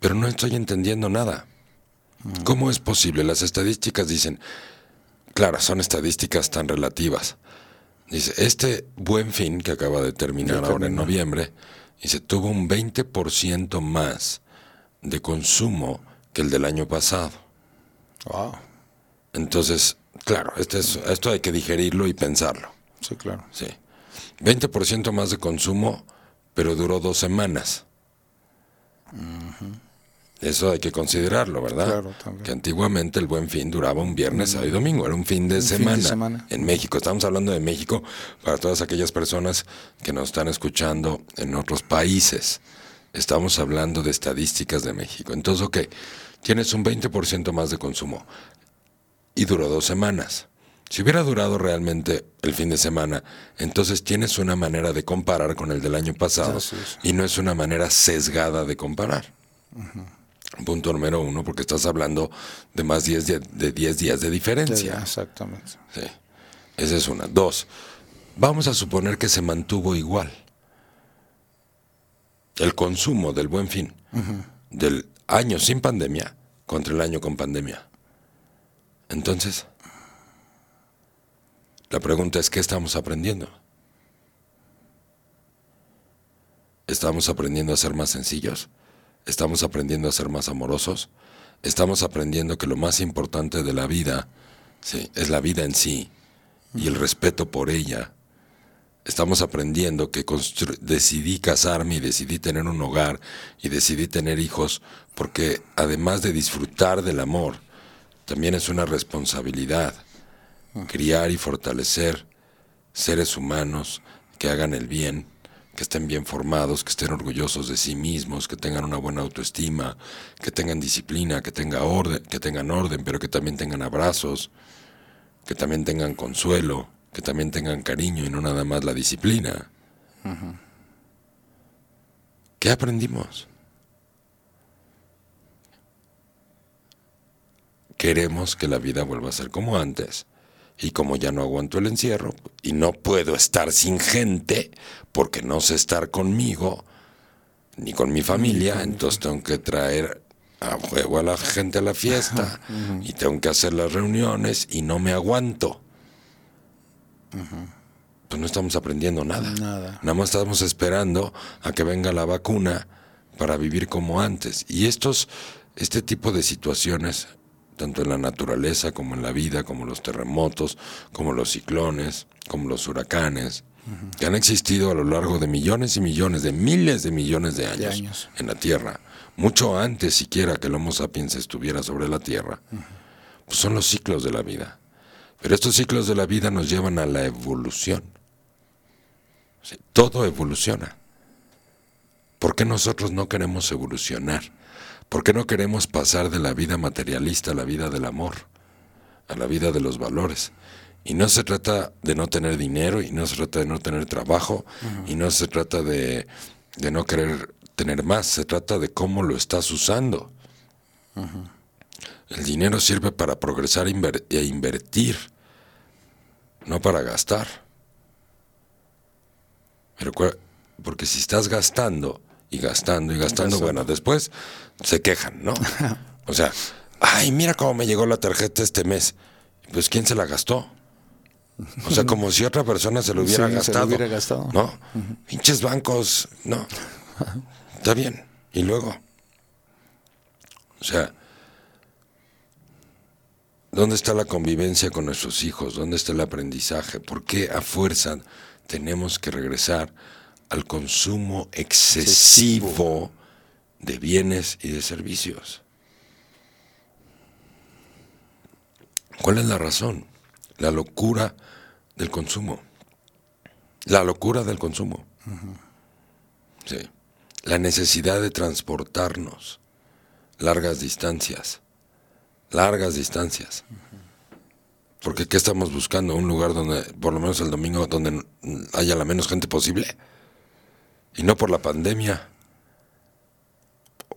pero no estoy entendiendo nada. ¿Cómo es posible? Las estadísticas dicen, claro, son estadísticas tan relativas. Dice, este buen fin que acaba de terminar ahora en noviembre, dice, tuvo un 20% más de consumo que el del año pasado. Wow. Entonces, claro, este es, esto hay que digerirlo y pensarlo. Sí, claro. Sí. 20% más de consumo, pero duró dos semanas. Uh -huh. Eso hay que considerarlo, ¿verdad? Claro, también. Que antiguamente el buen fin duraba un viernes, sábado y domingo, era un fin de, un semana, fin de semana en México. Estamos hablando de México para todas aquellas personas que nos están escuchando en otros países. Estamos hablando de estadísticas de México. Entonces, ok, tienes un 20% más de consumo y duró dos semanas. Si hubiera durado realmente el fin de semana, entonces tienes una manera de comparar con el del año pasado sí, sí. y no es una manera sesgada de comparar. Uh -huh. Punto número uno, porque estás hablando de más 10 de, de 10 días de diferencia. Exactamente. Sí. Esa es una. Dos, vamos a suponer que se mantuvo igual el consumo del buen fin uh -huh. del año sin pandemia contra el año con pandemia. Entonces, la pregunta es, ¿qué estamos aprendiendo? ¿Estamos aprendiendo a ser más sencillos? estamos aprendiendo a ser más amorosos, estamos aprendiendo que lo más importante de la vida es la vida en sí y el respeto por ella. Estamos aprendiendo que decidí casarme y decidí tener un hogar y decidí tener hijos porque además de disfrutar del amor, también es una responsabilidad criar y fortalecer seres humanos que hagan el bien que estén bien formados, que estén orgullosos de sí mismos, que tengan una buena autoestima, que tengan disciplina, que tengan orden, que tengan orden, pero que también tengan abrazos, que también tengan consuelo, que también tengan cariño y no nada más la disciplina. Uh -huh. ¿Qué aprendimos? Queremos que la vida vuelva a ser como antes y como ya no aguanto el encierro y no puedo estar sin gente porque no sé estar conmigo ni con mi familia, entonces tengo que traer a juego a la gente a la fiesta y tengo que hacer las reuniones y no me aguanto. Pues no estamos aprendiendo nada. Nada. Nada más estamos esperando a que venga la vacuna para vivir como antes. Y estos, este tipo de situaciones tanto en la naturaleza como en la vida, como los terremotos, como los ciclones, como los huracanes, uh -huh. que han existido a lo largo de millones y millones, de miles de millones de años, de años. en la Tierra, mucho antes siquiera que el Homo sapiens estuviera sobre la Tierra, uh -huh. pues son los ciclos de la vida. Pero estos ciclos de la vida nos llevan a la evolución. Todo evoluciona. ¿Por qué nosotros no queremos evolucionar? ¿Por qué no queremos pasar de la vida materialista a la vida del amor, a la vida de los valores? Y no se trata de no tener dinero, y no se trata de no tener trabajo, y no se trata de, de, no querer tener más, se trata de cómo lo estás usando. El dinero sirve para progresar e invertir, no para gastar. Porque si estás gastando y gastando y gastando, bueno, después se quejan, ¿no? O sea, ay, mira cómo me llegó la tarjeta este mes. Pues ¿quién se la gastó? O sea, como si otra persona se lo hubiera Sí, se lo gastado. hubiera gastado. ¿No? Pinches bancos, no. Está bien. Y luego. O sea, ¿dónde está la convivencia con nuestros hijos? ¿Dónde está el aprendizaje? ¿Por qué a fuerza tenemos que regresar al consumo excesivo de bienes y de servicios? ¿Cuál es la razón? La locura del consumo. La locura del consumo. Sí. La necesidad de transportarnos largas distancias. Largas distancias. Porque ¿qué estamos buscando? Un lugar donde, por lo menos el domingo, donde haya la menos gente posible. Y no por la pandemia.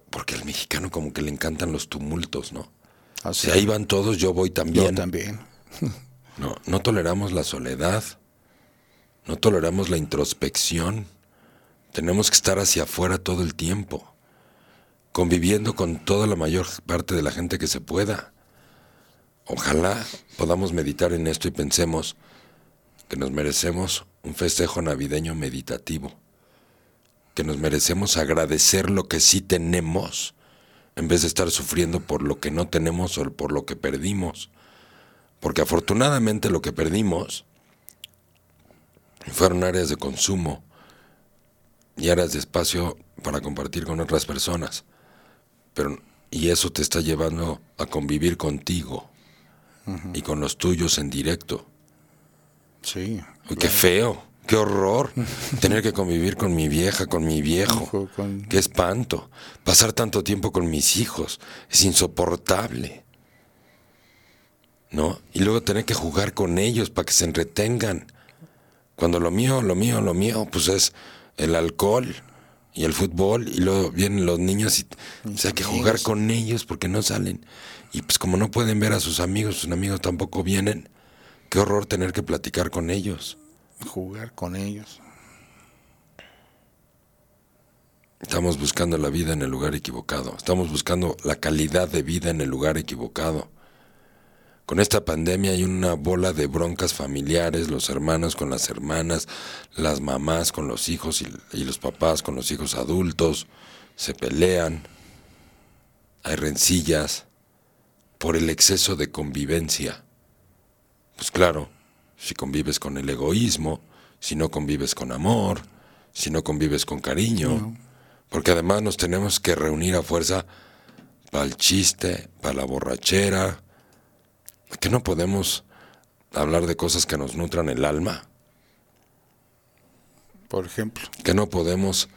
Porque al mexicano como que le encantan los tumultos, ¿no? Así. Si ahí van todos, yo voy también. Yo también. No, no toleramos la soledad, no toleramos la introspección. Tenemos que estar hacia afuera todo el tiempo, conviviendo con toda la mayor parte de la gente que se pueda. Ojalá podamos meditar en esto y pensemos que nos merecemos un festejo navideño meditativo, que nos merecemos agradecer lo que sí tenemos, en vez de estar sufriendo por lo que no tenemos o por lo que perdimos. Porque afortunadamente lo que perdimos fueron áreas de consumo y áreas de espacio para compartir con otras personas. Pero, y eso te está llevando a convivir contigo y con los tuyos en directo. Sí. Uy, qué feo, qué horror tener que convivir con mi vieja, con mi viejo. Qué espanto. Pasar tanto tiempo con mis hijos es insoportable. ¿No? Y luego tener que jugar con ellos para que se entretengan. Cuando lo mío, lo mío, lo mío, pues es el alcohol y el fútbol. Y luego vienen los niños y pues, hay que jugar con ellos porque no salen. Y pues como no pueden ver a sus amigos, sus amigos tampoco vienen. Qué horror tener que platicar con ellos. Jugar con ellos. Estamos buscando la vida en el lugar equivocado. Estamos buscando la calidad de vida en el lugar equivocado. Con esta pandemia hay una bola de broncas familiares, los hermanos con las hermanas, las mamás con los hijos y, y los papás con los hijos adultos. Se pelean. Hay rencillas por el exceso de convivencia. Pues claro, si convives con el egoísmo, si no convives con amor, si no convives con cariño, porque además nos tenemos que reunir a fuerza para el chiste, para la borrachera, que no podemos hablar de cosas que nos nutran el alma, Por ejemplo. que no podemos...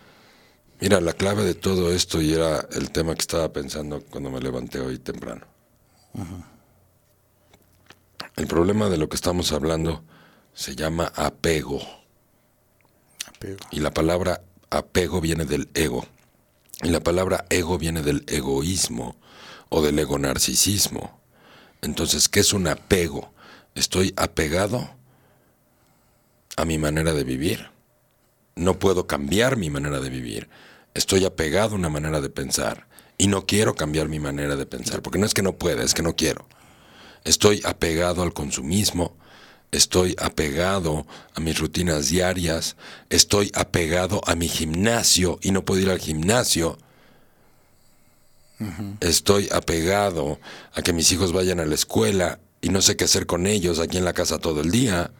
Mira, la clave de todo esto y era el tema que estaba pensando cuando me levanté hoy temprano. El problema de lo que estamos hablando se llama apego. Apego. Y la palabra apego viene del ego. Y la palabra ego viene del egoísmo o del ego narcisismo. Entonces, ¿qué es un apego? Estoy apegado a mi manera de vivir. No puedo cambiar mi manera de vivir. Estoy apegado a una manera de pensar. Y no quiero cambiar mi manera de pensar. Porque no es que no pueda, es que no quiero. Estoy apegado al consumismo, estoy apegado a mis rutinas diarias, estoy apegado a mi gimnasio y no puedo ir al gimnasio. Estoy apegado a que mis hijos vayan a la escuela y no sé qué hacer con ellos aquí en la casa todo el día.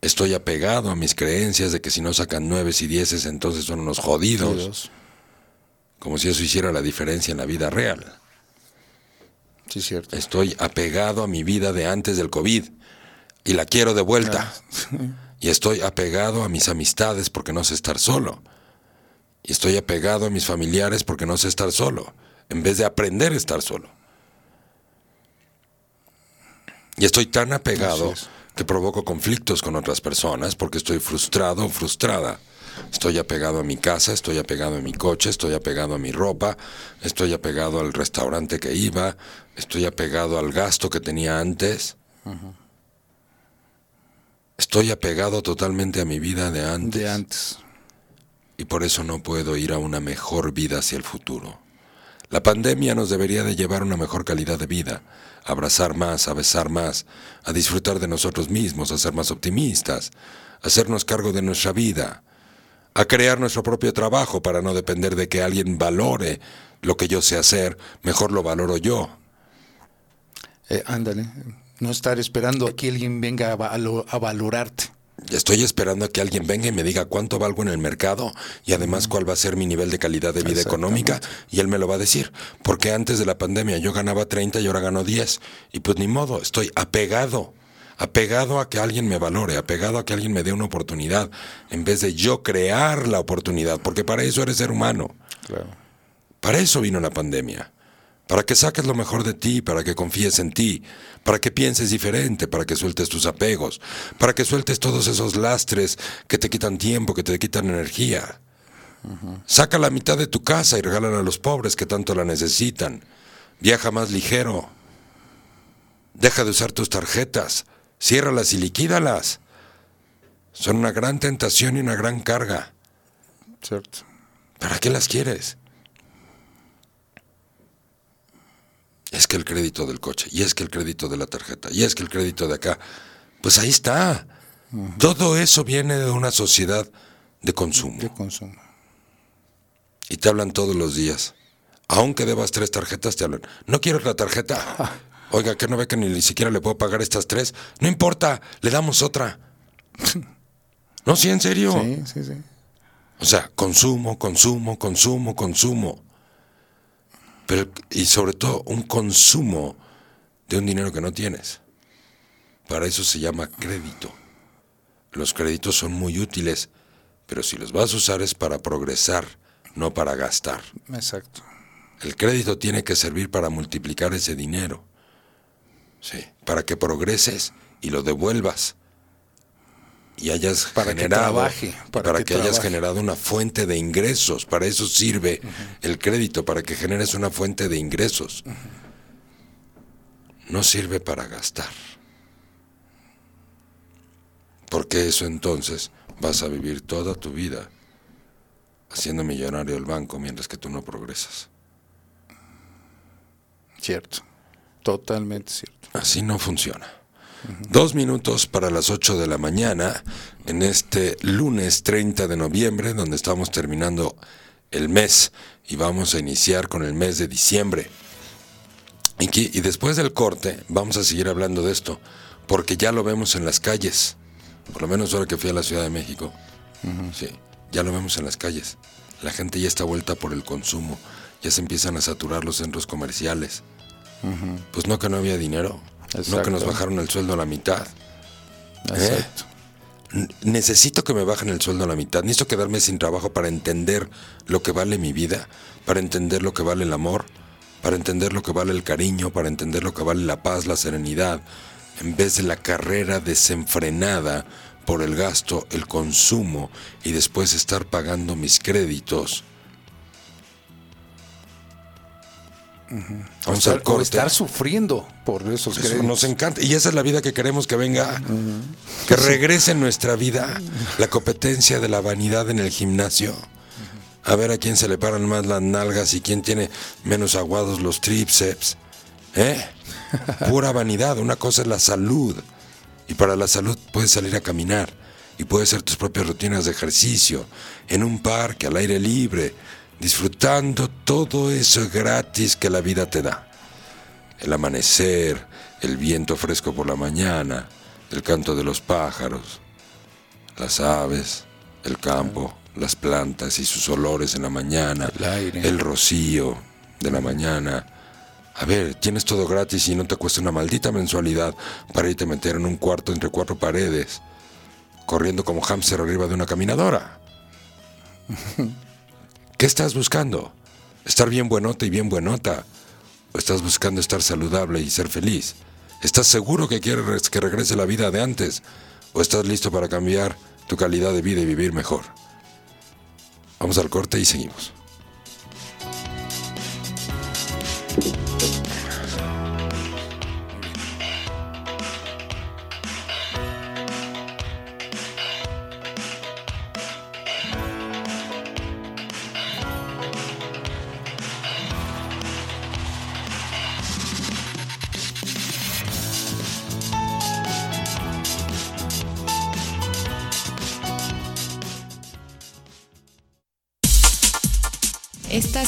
Estoy apegado a mis creencias de que si no sacan nueves y dieces entonces son unos jodidos, como si eso hiciera la diferencia en la vida real. Sí, cierto. Estoy apegado a mi vida de antes del COVID y la quiero de vuelta. Y estoy apegado a mis amistades porque no sé estar solo. Y estoy apegado a mis familiares porque no sé estar solo, en vez de aprender a estar solo. Y estoy tan apegado es. que provoco conflictos con otras personas porque estoy frustrado o frustrada. Estoy apegado a mi casa, estoy apegado a mi coche, estoy apegado a mi ropa, estoy apegado al restaurante que iba, estoy apegado al gasto que tenía antes. Estoy apegado totalmente a mi vida de antes. De antes. Y por eso no puedo ir a una mejor vida hacia el futuro. La pandemia nos debería de llevar a una mejor calidad de vida, a abrazar más, a besar más, a disfrutar de nosotros mismos, a ser más optimistas, a hacernos cargo de nuestra vida, a crear nuestro propio trabajo para no depender de que alguien valore lo que yo sé hacer, mejor lo valoro yo. Eh, ándale, no estar esperando a que alguien venga a, valo- a valorarte. Estoy esperando a que alguien venga y me diga cuánto valgo en el mercado y además cuál va a ser mi nivel de calidad de vida económica y él me lo va a decir. Porque antes de la pandemia yo ganaba 30 y ahora gano 10. Y pues ni modo, estoy apegado. Apegado a que alguien me valore, apegado a que alguien me dé una oportunidad, en vez de yo crear la oportunidad, porque para eso eres ser humano. Claro. Para eso vino la pandemia. Para que saques lo mejor de ti, para que confíes en ti, para que pienses diferente, para que sueltes tus apegos, para que sueltes todos esos lastres que te quitan tiempo, que te quitan energía. Saca la mitad de tu casa y regálala a los pobres que tanto la necesitan. Viaja más ligero. Deja de usar tus tarjetas. Ciérralas y liquídalas. Son una gran tentación y una gran carga. Cierto. ¿Para qué las quieres? Es que el crédito del coche, y es que el crédito de la tarjeta, y es que el crédito de acá. Pues ahí está. Todo eso viene de una sociedad de consumo. De consumo. Y te hablan todos los días. Aunque debas tres tarjetas, te hablan. ¿No quieres la tarjeta? Oiga, que no ve que ni siquiera le puedo pagar estas tres. No importa, le damos otra. No, sí, en serio. Sí, sí, sí. O sea, consumo, consumo, consumo, consumo. Pero, y sobre todo, un consumo de un dinero que no tienes. Para eso se llama crédito. Los créditos son muy útiles, pero si los vas a usar es para progresar, no para gastar. Exacto. El crédito tiene que servir para multiplicar ese dinero. Sí, para que progreses y lo devuelvas. Y hayas Para que generado, trabaje, para para, que que, hayas generado una fuente de ingresos. Para eso sirve el crédito, para que generes una fuente de ingresos. No sirve para gastar. Porque eso entonces vas a vivir toda tu vida haciendo millonario el banco mientras que tú no progresas. Cierto. Totalmente cierto. Así no funciona. Dos minutos para las 8 de la mañana en este lunes 30 de noviembre, donde estamos terminando el mes y vamos a iniciar con el mes de diciembre. Y, que- y después del corte vamos a seguir hablando de esto, porque ya lo vemos en las calles, por lo menos ahora que fui a la Ciudad de México. Sí, ya lo vemos en las calles. La gente ya está vuelta por el consumo, ya se empiezan a saturar los centros comerciales. Pues no que no había dinero, no que nos Exacto. bajaron el sueldo a la mitad. Exacto. N- Necesito que me bajen el sueldo a la mitad. Necesito quedarme sin trabajo para entender lo que vale mi vida, para entender lo que vale el amor, para entender lo que vale el cariño, para entender lo que vale la paz, la serenidad, en vez de la carrera desenfrenada por el gasto, el consumo y después estar pagando mis créditos. O estar, o sufriendo por esos Eso créditos. nos encanta. Y esa es la vida que queremos que venga. Que regrese en nuestra vida la competencia de la vanidad en el gimnasio. A ver a quién se le paran más las nalgas y quién tiene menos aguados los tríceps. ¿Eh? Pura vanidad. Una cosa es la salud. Y para la salud puedes salir a caminar. Y puedes hacer tus propias rutinas de ejercicio. En un parque, al aire libre. Disfrutando todo eso gratis que la vida te da el amanecer, el viento fresco por la mañana, el canto de los pájaros, las aves, el campo, las plantas y sus olores en la mañana, El aire. el rocío de la mañana. A ver, tienes todo gratis y no te cuesta una maldita mensualidad para irte a meter en un cuarto entre cuatro paredes, corriendo como hámster arriba de una caminadora. ¿Qué estás buscando? ¿Estar bien buenota y bien buenota? ¿O estás buscando estar saludable y ser feliz? ¿Estás seguro que quieres que regrese la vida de antes? ¿O estás listo para cambiar tu calidad de vida y vivir mejor? Vamos al corte y seguimos.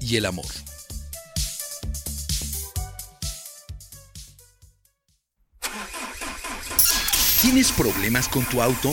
y el amor. ¿Tienes problemas con tu auto?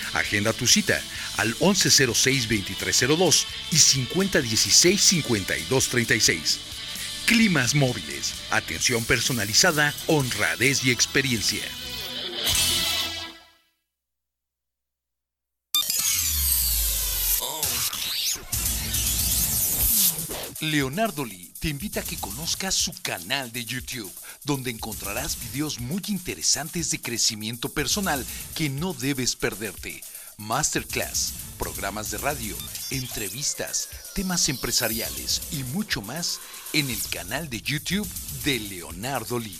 Agenda tu cita al 1106-2302 y 5016-5236. Climas móviles, atención personalizada, honradez y experiencia. Leonardo Lee te invita a que conozcas su canal de YouTube, donde encontrarás videos muy interesantes de crecimiento personal que no debes perderte. Masterclass, programas de radio, entrevistas, temas empresariales y mucho más en el canal de YouTube de Leonardo Lee.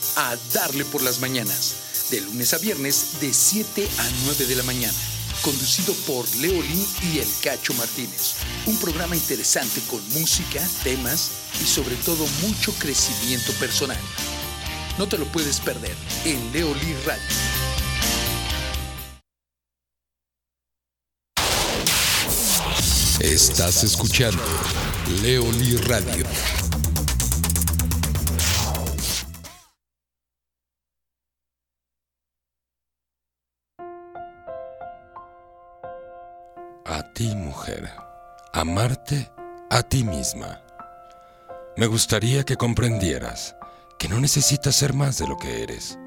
A Darle por las Mañanas, de lunes a viernes de 7 a 9 de la mañana, conducido por Leolín y El Cacho Martínez. Un programa interesante con música, temas y sobre todo mucho crecimiento personal. No te lo puedes perder en Leolí Radio. Estás escuchando Leolí Radio. Mujer, amarte a ti misma. Me gustaría que comprendieras que no necesitas ser más de lo que eres,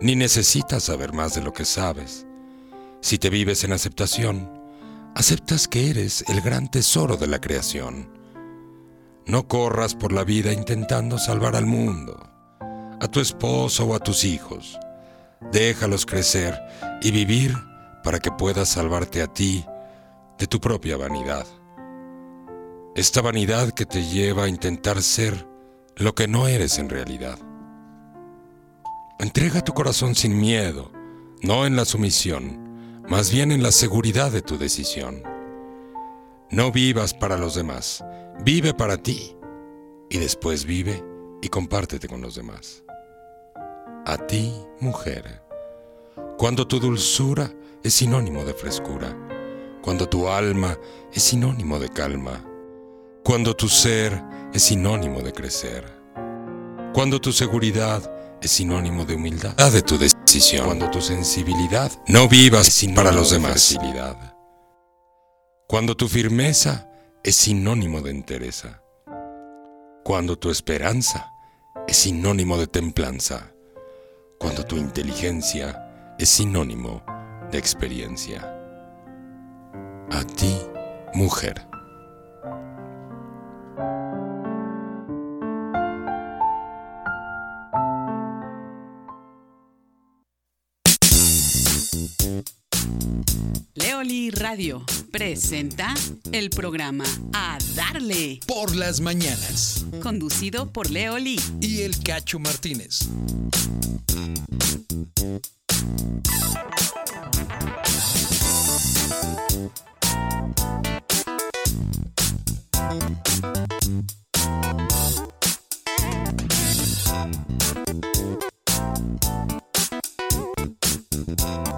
ni necesitas saber más de lo que sabes. Si te vives en aceptación, aceptas que eres el gran tesoro de la creación. No corras por la vida intentando salvar al mundo, a tu esposo o a tus hijos. Déjalos crecer y vivir para que puedas salvarte a ti de tu propia vanidad. esta vanidad que te lleva a intentar ser lo que no eres en realidad. Entrega tu corazón sin miedo, no en la sumisión, más bien en la seguridad de tu decisión. No vivas para los demás, vive para ti y después vive y compártete con los demás. A ti, mujer, cuando tu dulzura es sinónimo de frescura, cuando tu alma es sinónimo de calma, cuando tu ser es sinónimo de crecer, cuando tu seguridad es sinónimo de humildad, de tu decisión, cuando tu sensibilidad no vivas para los demás, cuando tu firmeza es sinónimo de entereza, cuando tu esperanza es sinónimo de templanza, cuando tu inteligencia es sinónimo de experiencia. A ti, mujer. Leoli Radio presenta el programa A Darle, Por las mañanas. conducido por Leoli. Y el Cacho Martínez. Y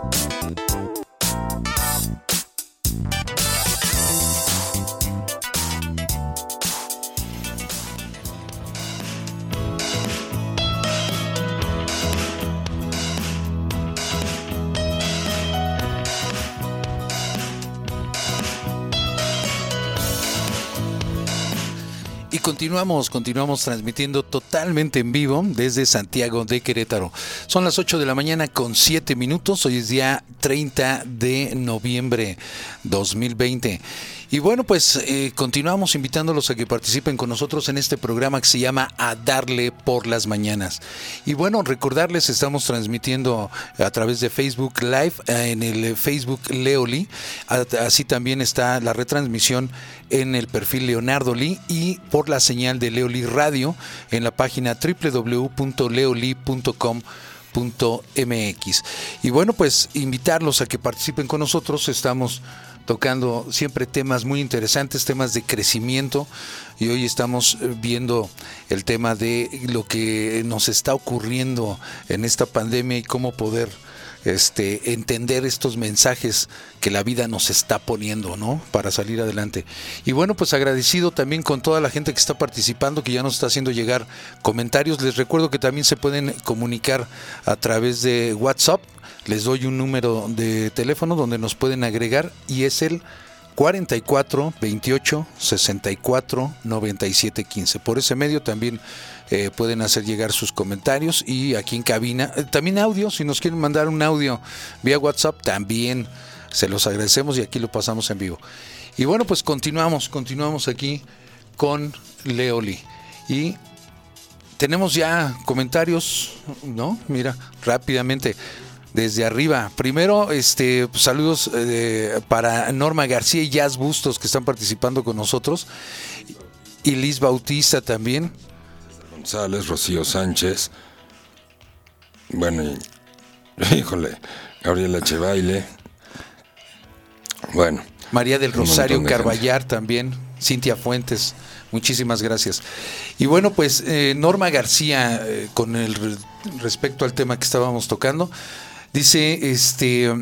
continuamos, continuamos transmitiendo totalmente en vivo desde Santiago de Querétaro. Son las 8 de la mañana con 7 minutos. Hoy es día 30 de noviembre 2020. Y bueno, pues eh, continuamos invitándolos a que participen con nosotros en este programa que se llama A Darle por las Mañanas. Y bueno, recordarles, estamos transmitiendo a través de Facebook Live eh, en el Facebook Leoli. Así también está la retransmisión en el perfil Leonardo Lee y por la señal de Leoli Radio en la página www.leoli.com y bueno pues invitarlos a que participen con nosotros estamos tocando siempre temas muy interesantes temas de crecimiento y hoy estamos eh, viendo el tema de lo que nos está ocurriendo en esta pandemia y cómo poder este, entender estos mensajes que la vida nos está poniendo, ¿no? Para salir adelante. Y bueno, pues agradecido también con toda la gente que está participando, que ya nos está haciendo llegar comentarios. Les recuerdo que también se pueden comunicar a través de WhatsApp. Les doy un número de teléfono donde nos pueden agregar y es el 44 28 64 97 15. Por ese medio también eh, pueden hacer llegar sus comentarios y aquí en cabina, eh, también audio, si nos quieren mandar un audio vía WhatsApp, también se los agradecemos y aquí lo pasamos en vivo. Y bueno, pues continuamos, continuamos aquí con Leoli. Y tenemos ya comentarios, ¿no? Mira, rápidamente desde arriba. Primero, este, saludos eh, para Norma García y Jazz Bustos que están participando con nosotros. Y Liz Bautista también. González, Rocío Sánchez. Bueno, y- híjole, Gabriela Echevaile. Bueno, María del Rosario gente. Carballar también, Cintia Fuentes, muchísimas gracias. Y bueno, pues eh, Norma García, eh, con el re- respecto al tema que estábamos tocando, dice, este,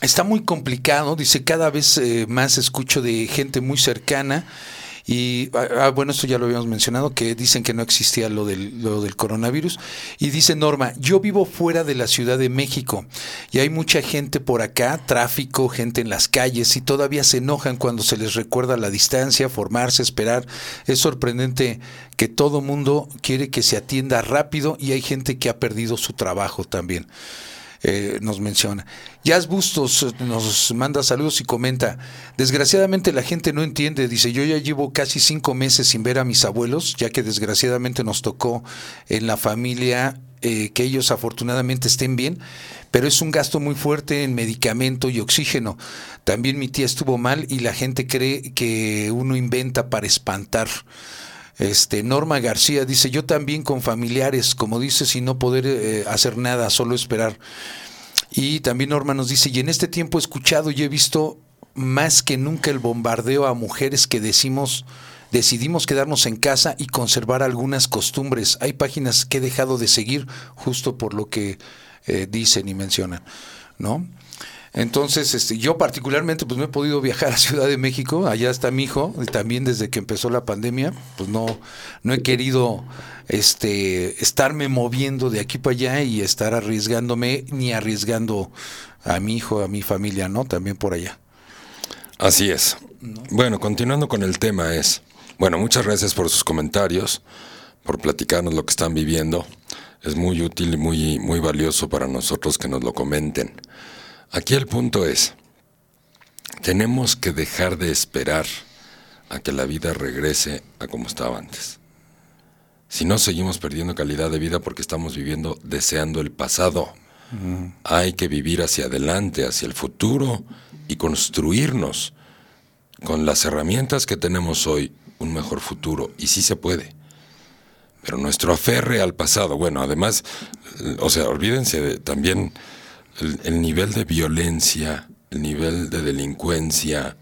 está muy complicado, dice, cada vez eh, más escucho de gente muy cercana. Y ah, ah, bueno, esto ya lo habíamos mencionado, que dicen que no existía lo del, lo del coronavirus. Y dice Norma, yo vivo fuera de la Ciudad de México y hay mucha gente por acá, tráfico, gente en las calles y todavía se enojan cuando se les recuerda la distancia, formarse, esperar. Es sorprendente que todo mundo quiere que se atienda rápido y hay gente que ha perdido su trabajo también eh, nos menciona. Jazz Bustos eh, nos manda saludos y comenta, desgraciadamente la gente no entiende, dice, yo ya llevo casi cinco meses sin ver a mis abuelos, ya que desgraciadamente nos tocó en la familia eh, que ellos afortunadamente estén bien, pero es un gasto muy fuerte en medicamento y oxígeno. También mi tía estuvo mal y la gente cree que uno inventa para espantar. Este, Norma García dice, yo también con familiares, como dice, sin no poder eh, hacer nada, solo esperar. Y también Norma nos dice, y en este tiempo he escuchado y he visto más que nunca el bombardeo a mujeres que decimos, decidimos quedarnos en casa y conservar algunas costumbres. Hay páginas que he dejado de seguir justo por lo que eh, dicen y mencionan, ¿no? Entonces, este, yo particularmente, pues me he podido viajar a Ciudad de México, allá está mi hijo, y también desde que empezó la pandemia, pues no, no he querido este, estarme moviendo de aquí para allá y estar arriesgándome, ni arriesgando a mi hijo, a mi familia, ¿no? También por allá. Así es. Bueno, continuando con el tema es, bueno, muchas gracias por sus comentarios, por platicarnos lo que están viviendo. Es muy útil y muy, muy valioso para nosotros que nos lo comenten. Aquí el punto es, tenemos que dejar de esperar a que la vida regrese a como estaba antes. Si no, seguimos perdiendo calidad de vida porque estamos viviendo deseando el pasado. Hay que vivir hacia adelante, hacia el futuro y construirnos con las herramientas que tenemos hoy un mejor futuro. Y sí se puede. Pero nuestro aferre al pasado, bueno, además, o sea, olvídense de, también el, nivel de violencia, el nivel de delincuencia,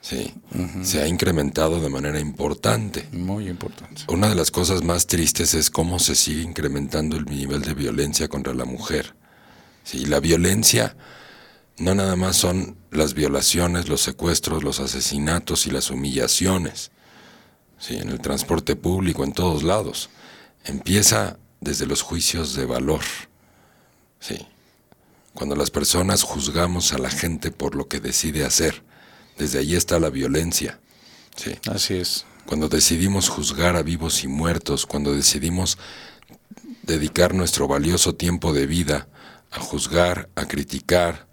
sí, se ha incrementado de manera importante. Muy importante. Una de las cosas más tristes es cómo se sigue incrementando el nivel de violencia contra la mujer. Sí, la violencia no nada más son las violaciones, los secuestros, los asesinatos y las humillaciones. Sí, en el transporte público, en todos lados. Empieza desde los juicios de valor. Sí, cuando las personas juzgamos a la gente por lo que decide hacer. Desde ahí está la violencia. Sí. Así es. Cuando decidimos juzgar a vivos y muertos, cuando decidimos dedicar nuestro valioso tiempo de vida a juzgar, a criticar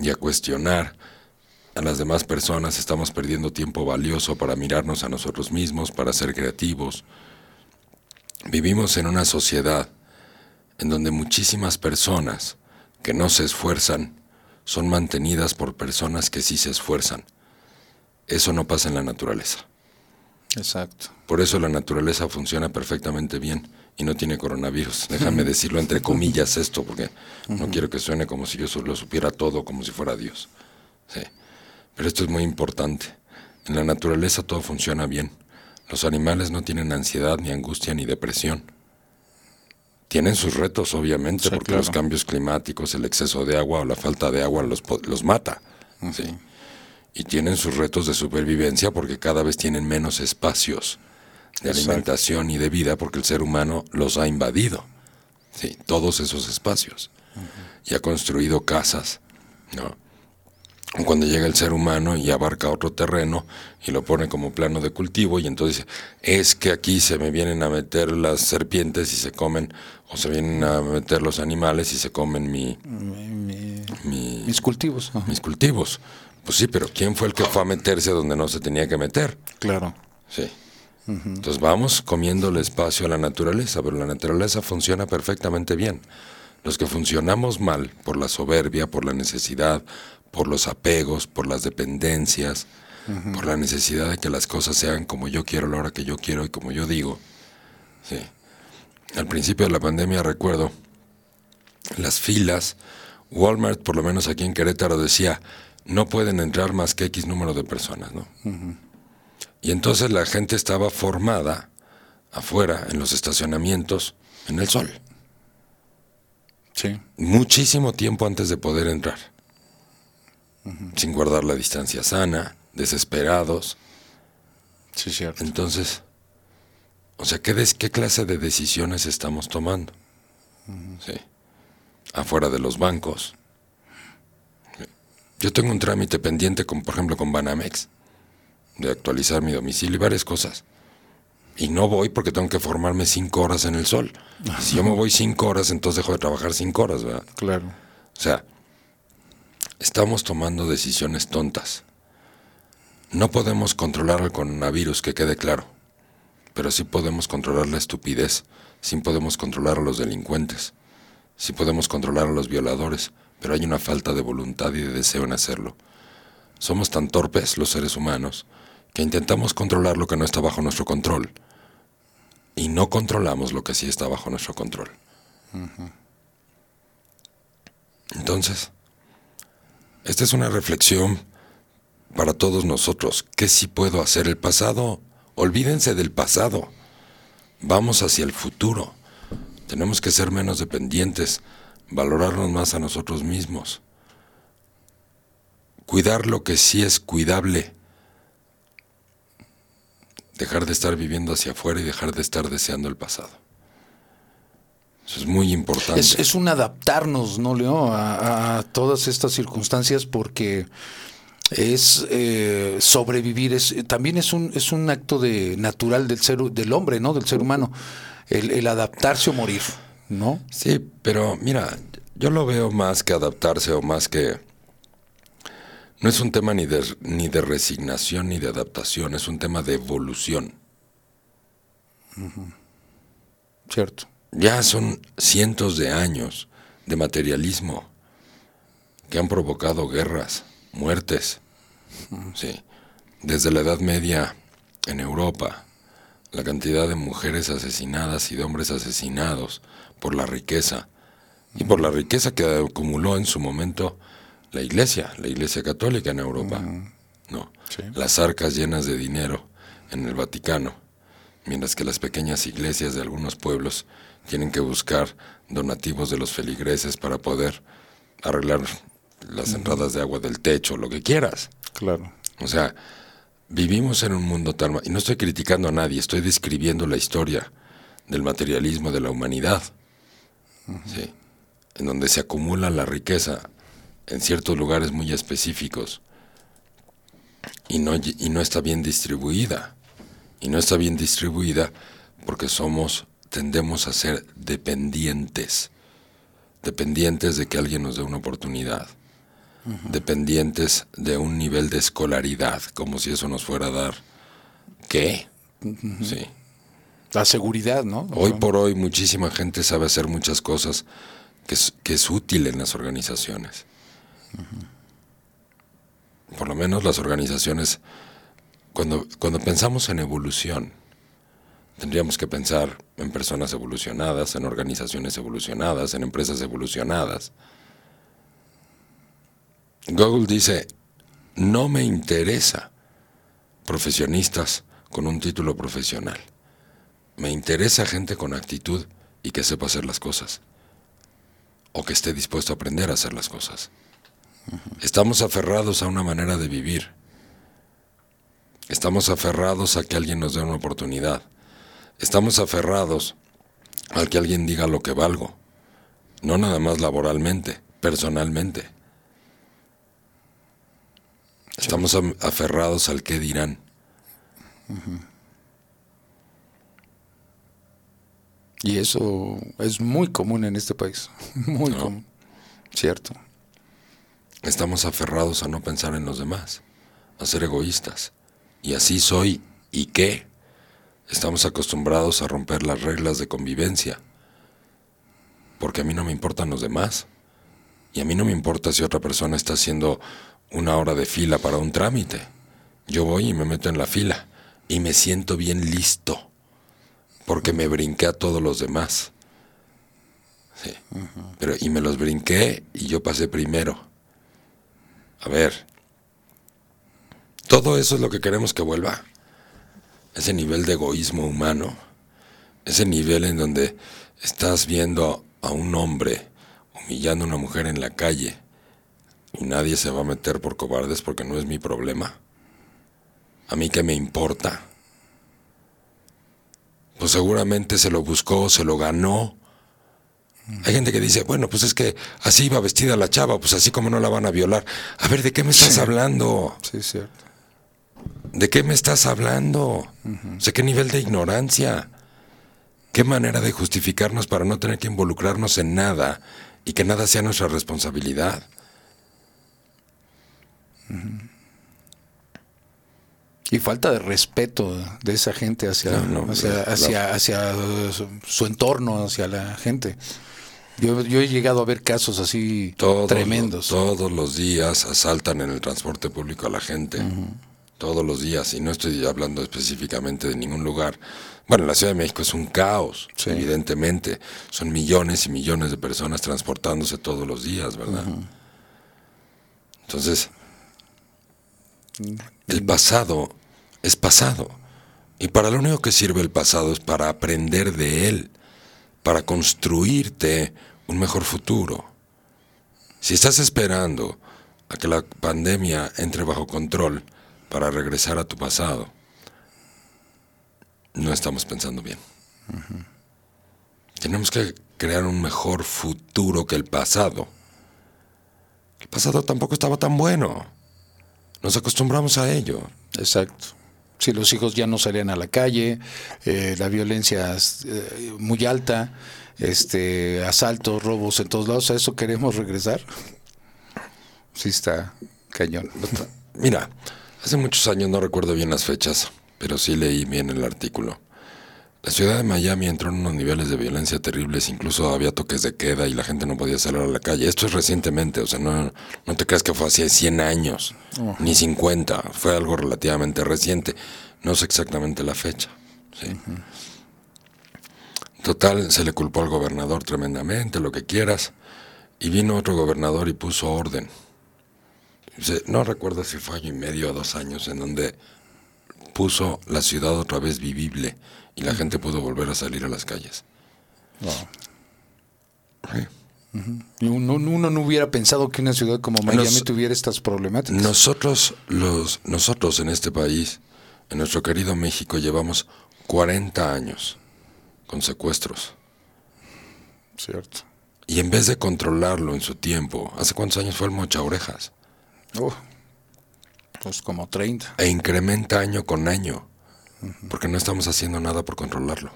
y a cuestionar a las demás personas, estamos perdiendo tiempo valioso para mirarnos a nosotros mismos, para ser creativos. Vivimos en una sociedad en donde muchísimas personas que no se esfuerzan son mantenidas por personas que sí se esfuerzan. Eso no pasa en la naturaleza. Exacto. Por eso la naturaleza funciona perfectamente bien y no tiene coronavirus. Déjame decirlo entre comillas esto, porque no quiero que suene como si yo lo supiera todo, como si fuera Dios. Sí. Pero esto es muy importante. En la naturaleza todo funciona bien. Los animales no tienen ansiedad, ni angustia, ni depresión. Tienen sus retos, obviamente, porque los cambios climáticos, el exceso de agua o la falta de agua los, los mata. ¿sí? Y tienen sus retos de supervivencia porque cada vez tienen menos espacios de alimentación y de vida porque el ser humano los ha invadido. Sí, todos esos espacios. Y ha construido casas, ¿no? cuando llega el ser humano y abarca otro terreno y lo pone como plano de cultivo y entonces es que aquí se me vienen a meter las serpientes y se comen o se vienen a meter los animales y se comen mi, mis cultivos. Mis cultivos. Pues sí, pero ¿quién fue el que fue a meterse donde no se tenía que meter? Claro. Sí. Entonces vamos comiendo el espacio a la naturaleza, pero la naturaleza funciona perfectamente bien. Los que funcionamos mal por la soberbia, por la necesidad, por los apegos, por las dependencias, por la necesidad de que las cosas sean como yo quiero a la hora que yo quiero y como yo digo. Sí. Al principio de la pandemia recuerdo las filas, Walmart, por lo menos aquí en Querétaro, decía, no pueden entrar más que X número de personas, ¿no? Y entonces la gente estaba formada afuera, en los estacionamientos, en el sol. Sí. Muchísimo tiempo antes de poder entrar sin guardar la distancia sana, desesperados. Sí, cierto. Entonces, o sea, ¿qué, qué clase de decisiones estamos tomando? Sí. Afuera de los bancos. Yo tengo un trámite pendiente, con, por ejemplo, con Banamex, de actualizar mi domicilio y varias cosas. Y no voy porque tengo que formarme cinco horas en el sol. Si yo me voy cinco horas, entonces dejo de trabajar cinco horas, ¿verdad? Claro. O sea, Estamos tomando decisiones tontas. No podemos controlar al coronavirus, que quede claro. Pero sí podemos controlar la estupidez, sí podemos controlar a los delincuentes, sí podemos controlar a los violadores, pero hay una falta de voluntad y de deseo en hacerlo. Somos tan torpes los seres humanos que intentamos controlar lo que no está bajo nuestro control y no controlamos lo que sí está bajo nuestro control. Entonces, esta es una reflexión para todos nosotros. ¿Qué sí puedo hacer? El pasado, olvídense del pasado. Vamos hacia el futuro. Tenemos que ser menos dependientes, valorarnos más a nosotros mismos. Cuidar lo que sí es cuidable. Dejar de estar viviendo hacia afuera y dejar de estar deseando el pasado. Eso es muy importante. Es, un adaptarnos, ¿no, Leo? A, todas estas circunstancias porque es eh, sobrevivir, es, también es un, es un acto de natural del ser del hombre, ¿no? Del ser humano, el, el adaptarse o morir, ¿no? Sí, pero mira, yo lo veo más que adaptarse o más que no es un tema ni de, ni de resignación ni de adaptación, es un tema de evolución. Cierto. Ya son cientos de años de materialismo que han provocado guerras, muertes. Sí. Desde la Edad Media en Europa, la cantidad de mujeres asesinadas y de hombres asesinados por la riqueza y por la riqueza que acumuló en su momento la iglesia, la iglesia católica en Europa. No, las arcas llenas de dinero en el Vaticano, mientras que las pequeñas iglesias de algunos pueblos tienen que buscar donativos de los feligreses para poder arreglar las entradas de agua del techo, lo que quieras. Claro. O sea, vivimos en un mundo tan... Y no estoy criticando a nadie, estoy describiendo la historia del materialismo de la humanidad. ¿sí? En donde se acumula la riqueza en ciertos lugares muy específicos y no, y no está bien distribuida. Y no está bien distribuida porque somos, tendemos a ser dependientes, dependientes de que alguien nos dé una oportunidad, dependientes de un nivel de escolaridad, como si eso nos fuera a dar, ¿qué? Sí. La seguridad, ¿no? Hoy por hoy muchísima gente sabe hacer muchas cosas que es, que es útil en las organizaciones. Por lo menos las organizaciones, cuando, cuando pensamos en evolución, tendríamos que pensar en personas evolucionadas, en organizaciones evolucionadas, en empresas evolucionadas. Google dice, no me interesa profesionistas con un título profesional. Me interesa gente con actitud y que sepa hacer las cosas. O que esté dispuesto a aprender a hacer las cosas. Estamos aferrados a una manera de vivir. Estamos aferrados a que alguien nos dé una oportunidad. Estamos aferrados a que alguien diga lo que valgo. No nada más laboralmente, personalmente. Estamos aferrados al que dirán. Y eso es muy común en este país. Muy común. Cierto. Estamos aferrados a no pensar en los demás, a ser egoístas. Y así soy. ¿Y qué? Estamos acostumbrados a romper las reglas de convivencia. Porque a mí no me importan los demás. Y a mí no me importa si otra persona está haciendo una hora de fila para un trámite. Yo voy y me meto en la fila. Y me siento bien listo. Porque me brinqué a todos los demás. Sí. Pero, y me los brinqué y yo pasé primero. A ver, todo eso es lo que queremos que vuelva. Ese nivel de egoísmo humano, ese nivel en donde estás viendo a un hombre humillando a una mujer en la calle y nadie se va a meter por cobardes porque no es mi problema. A mí qué me importa. Pues seguramente se lo buscó, se lo ganó, hay gente que dice, bueno, pues es que así iba vestida la chava, pues así como no la van a violar. A ver, ¿de qué me estás hablando? Sí, cierto. ¿De qué me estás hablando? O sea, ¿qué nivel de ignorancia? ¿Qué manera de justificarnos para no tener que involucrarnos en nada y que nada sea nuestra responsabilidad? Y falta de respeto de esa gente hacia, No, no, hacia, hacia, hacia su, entorno, hacia la gente. Yo, yo he llegado a ver casos así Todos, tremendos. Todos los días asaltan en el transporte público a la gente. Todos los días. Y no estoy hablando específicamente de ningún lugar. Bueno, la Ciudad de México es un caos, Sí. evidentemente. Son millones y millones de personas transportándose todos los días, ¿verdad? Entonces, el pasado es pasado. Y para lo único que sirve el pasado es para aprender de él, para construirte un mejor futuro. Si estás esperando a que la pandemia entre bajo control para regresar a tu pasado, no estamos pensando bien. Tenemos que crear un mejor futuro que el pasado. El pasado tampoco estaba tan bueno. Nos acostumbramos a ello. Exacto. Si los hijos ya no salían a la calle, eh, la violencia es eh, muy alta, este, asaltos, robos en todos lados, ¿a eso queremos regresar? Sí está cañón. Mira, hace muchos años, no recuerdo bien las fechas, pero sí leí bien el artículo. La ciudad de Miami entró en unos niveles de violencia terribles, incluso había toques de queda y la gente no podía salir a la calle. Esto es recientemente, o sea, no, no te creas que fue hace 100 años, ni 50, fue algo relativamente reciente. No sé exactamente la fecha. ¿sí? Total, se le culpó al gobernador tremendamente, lo que quieras, y vino otro gobernador y puso orden. No recuerdo si fue año y medio o dos años en donde puso la ciudad otra vez vivible y la gente pudo volver a salir a las calles. Sí. Y Uno, uno no hubiera pensado que una ciudad como Miami Nos- tuviera estas problemáticas. Nosotros, los, nosotros en este país, en nuestro querido México, llevamos 40 años con secuestros. Cierto. Y en vez de controlarlo en su tiempo, ¿hace cuántos años fue el mocha orejas? Oh, pues como 30. E incrementa año con año, porque no estamos haciendo nada por controlarlo.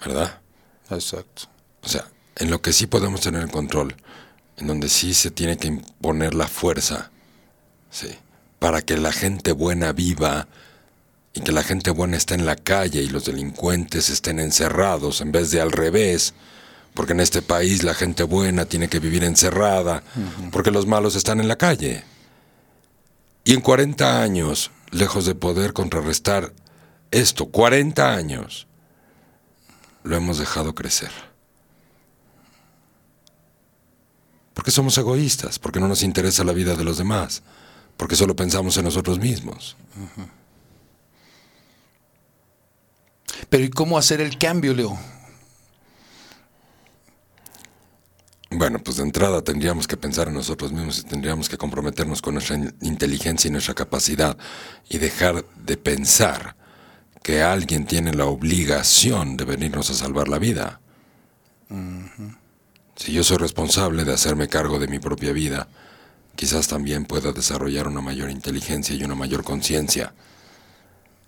¿Verdad? Exacto. O sea, en lo que sí podemos tener el control, en donde sí se tiene que imponer la fuerza, sí, para que la gente buena viva y que la gente buena esté en la calle y los delincuentes estén encerrados en vez de al revés, porque en este país la gente buena tiene que vivir encerrada, porque los malos están en la calle. Y en 40 años, lejos de poder contrarrestar esto, 40 años, lo hemos dejado crecer. Porque somos egoístas, porque no nos interesa la vida de los demás, porque solo pensamos en nosotros mismos. Pero ¿y cómo hacer el cambio, Leo? Bueno, pues de entrada tendríamos que pensar en nosotros mismos y tendríamos que comprometernos con nuestra in- inteligencia y nuestra capacidad y dejar de pensar que alguien tiene la obligación de venirnos a salvar la vida. Si yo soy responsable de hacerme cargo de mi propia vida, quizás también pueda desarrollar una mayor inteligencia y una mayor conciencia,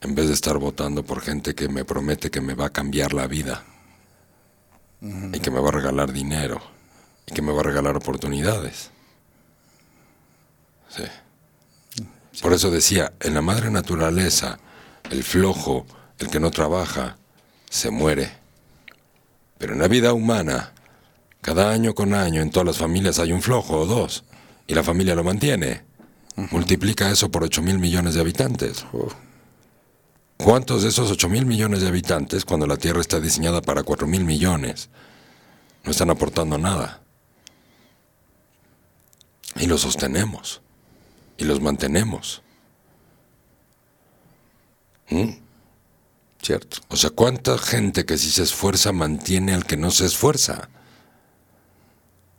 en vez de estar votando por gente que me promete que me va a cambiar la vida y que me va a regalar dinero y que me va a regalar oportunidades. Sí. Por eso decía, en la madre naturaleza, el flojo, el que no trabaja, se muere. Pero en la vida humana, cada año con año en todas las familias hay un flojo o dos, y la familia lo mantiene. Multiplica eso por 8 mil millones de habitantes. ¿Cuántos de esos 8 mil millones de habitantes, cuando la Tierra está diseñada para 4 mil millones, no están aportando nada? Y los sostenemos. Y los mantenemos. ¿Mm? Cierto. O sea, ¿cuánta gente que si se esfuerza mantiene al que no se esfuerza?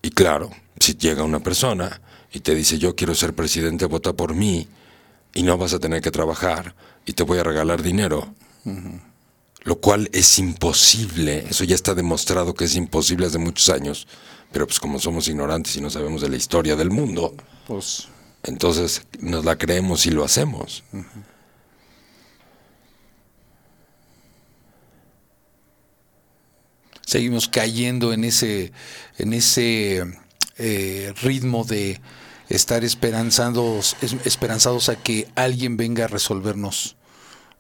Y claro, si llega una persona y te dice yo quiero ser presidente, vota por mí y no vas a tener que trabajar y te voy a regalar dinero, lo cual es imposible, eso ya está demostrado que es imposible hace muchos años, pero pues como somos ignorantes y no sabemos de la historia del mundo, Pues entonces nos la creemos y lo hacemos. seguimos cayendo en ese, en ese eh, ritmo de estar esperanzados, es- esperanzados a que alguien venga a resolvernos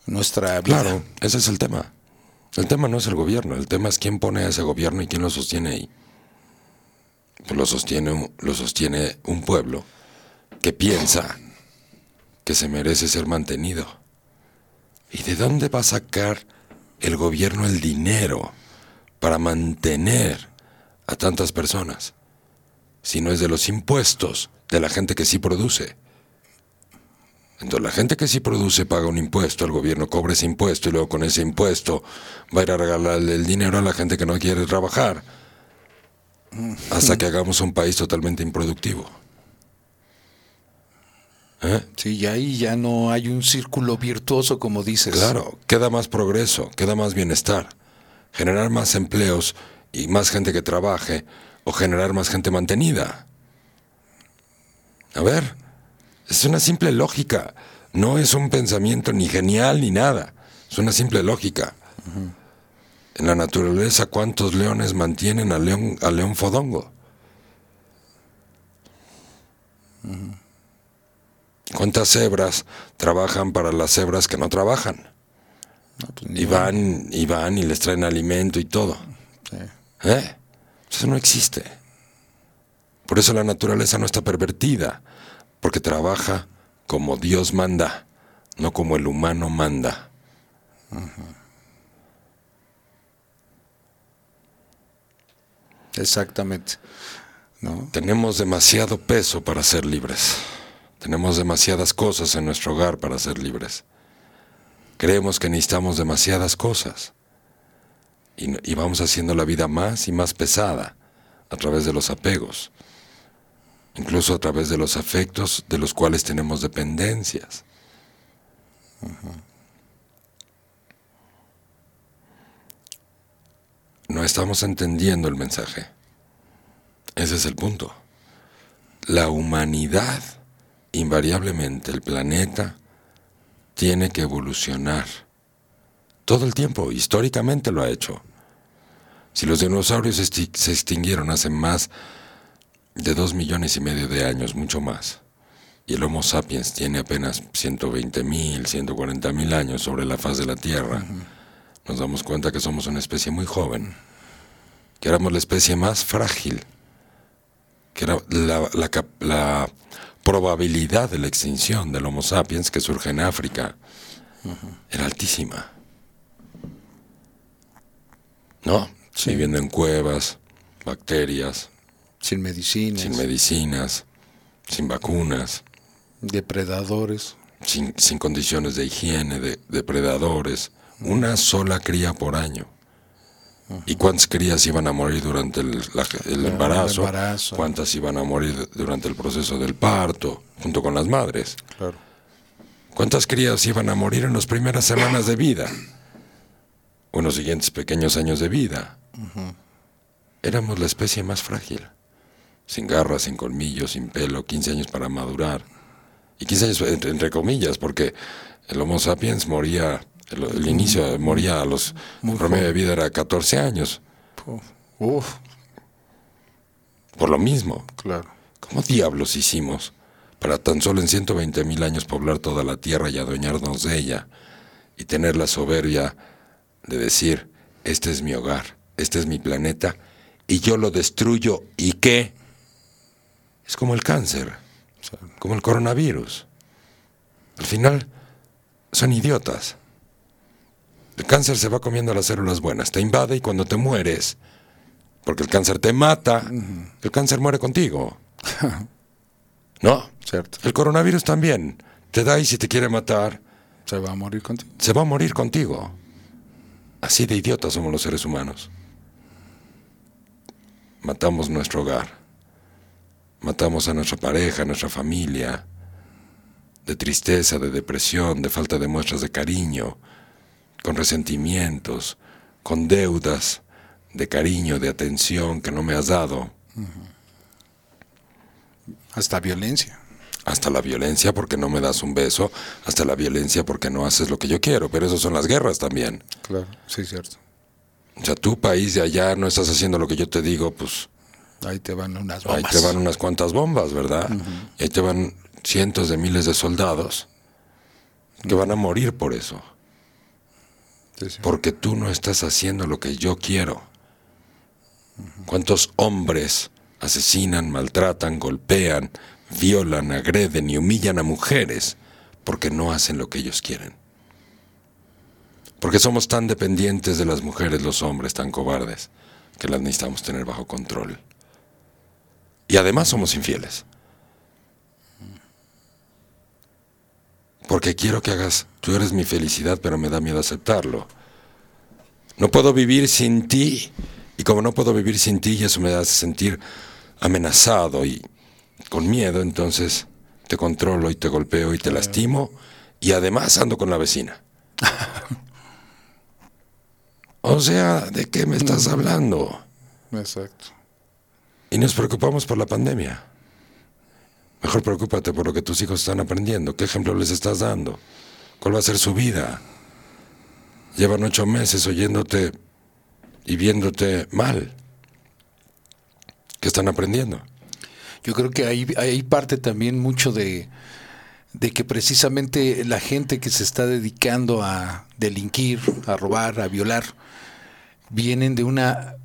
nuestra vida. Claro, ese es el tema. El tema no es el gobierno, el tema es quién pone a ese gobierno y quién lo sostiene ahí. Pues lo sostiene, lo sostiene un pueblo que piensa que se merece ser mantenido. ¿Y de dónde va a sacar el gobierno el dinero para mantener a tantas personas? Si no es de los impuestos de la gente que sí produce. Entonces la gente que sí produce paga un impuesto, el gobierno cobra ese impuesto y luego con ese impuesto va a ir a regalarle el dinero a la gente que no quiere trabajar. Hasta que hagamos un país totalmente improductivo. ¿Eh? Sí, y ahí ya no hay un círculo virtuoso, como dices. Claro, queda más progreso, queda más bienestar. Generar más empleos y más gente que trabaje o generar más gente mantenida. A ver, es una simple lógica. No es un pensamiento ni genial ni nada. Es una simple lógica. En la naturaleza, ¿cuántos leones mantienen al león, al león fodongo? ¿Cuántas cebras trabajan para las cebras que no trabajan? No, pues, Y van, y van y les traen alimento y todo. Sí. ¿Eh? Eso no existe. Por eso la naturaleza no está pervertida, porque trabaja como Dios manda, no como el humano manda. Exactamente. ¿No? Tenemos demasiado peso para ser libres. Tenemos demasiadas cosas en nuestro hogar para ser libres. Creemos que necesitamos demasiadas cosas. Y, y vamos haciendo la vida más y más pesada a través de los apegos. Incluso a través de los afectos de los cuales tenemos dependencias. No estamos entendiendo el mensaje. Ese es el punto. La humanidad, invariablemente el planeta, tiene que evolucionar. Todo el tiempo, históricamente lo ha hecho. Si los dinosaurios se extinguieron hace más de dos millones y medio de años, mucho más, y el Homo sapiens tiene apenas 120 mil, 140 mil años sobre la faz de la Tierra, nos damos cuenta que somos una especie muy joven, que éramos la especie más frágil, que era la, la cap- la probabilidad de la extinción del Homo sapiens que surge en África era altísima. ¿No? Viviendo en cuevas, bacterias, Sin medicinas, sin medicinas, sin vacunas, depredadores. sin, sin condiciones de higiene, de depredadores, una sola cría por año. ¿Y cuántas crías iban a morir durante el, la- el embarazo? embarazo. ¿Cuántas iban a morir durante el proceso del parto, junto con las madres? Claro. ¿Cuántas crías iban a morir en las primeras semanas de vida? O en los siguientes pequeños años de vida. Éramos la especie más frágil. Sin garras, sin colmillos, sin pelo, 15 años para madurar. Y 15 años entre, entre comillas, porque el Homo sapiens moría, el, el inicio moría a los... El promedio de vida era 14 años. Uf, Por lo mismo. claro. ¿Cómo diablos hicimos para tan solo en 120 mil años poblar toda la tierra y adueñarnos de ella y tener la soberbia de decir, este es mi hogar, este es mi planeta y yo lo destruyo y qué? Es como el cáncer, como el coronavirus. Al final son idiotas. El cáncer se va comiendo las células buenas, te invade y cuando te mueres, porque el cáncer te mata, el cáncer muere contigo. ¿No? Cierto. El coronavirus también. Te da y si te quiere matar, Se va a morir contigo. se va a morir contigo. Así de idiotas somos los seres humanos. Matamos nuestro hogar. Matamos a nuestra pareja, a nuestra familia. De tristeza, de depresión, de falta de muestras de cariño. Con resentimientos, con deudas de cariño, de atención que no me has dado. Hasta violencia. hasta la violencia porque no me das un beso, hasta la violencia porque no haces lo que yo quiero, pero eso son las guerras también. Claro. Sí, cierto. O sea, tu país de allá no estás haciendo lo que yo te digo, pues Ahí te van unas Ahí bombas. te van unas cuantas bombas, ¿verdad? Y ahí te van cientos de miles de soldados que van a morir por eso. Porque tú no estás haciendo lo que yo quiero. ¿Cuántos hombres asesinan, maltratan, golpean, violan, agreden y humillan a mujeres porque no hacen lo que ellos quieren? Porque somos tan dependientes de las mujeres, los hombres, tan cobardes, que las necesitamos tener bajo control. Y además somos infieles. Porque quiero que hagas, tú eres mi felicidad, pero me da miedo aceptarlo. No puedo vivir sin ti. Y como no puedo vivir sin ti, y eso me hace sentir amenazado y con miedo, entonces te controlo y te golpeo y te lastimo. Y además ando con la vecina. O sea, ¿de qué me estás hablando? Exacto. Y nos preocupamos por la pandemia. Mejor preocúpate por lo que tus hijos están aprendiendo. ¿Qué ejemplo les estás dando? ¿Cuál va a ser su vida? Llevan ocho meses oyéndote y viéndote mal. ¿Qué están aprendiendo? Yo creo que ahí, parte también mucho de, de que precisamente la gente que se está dedicando a delinquir, a robar, a violar, vienen de una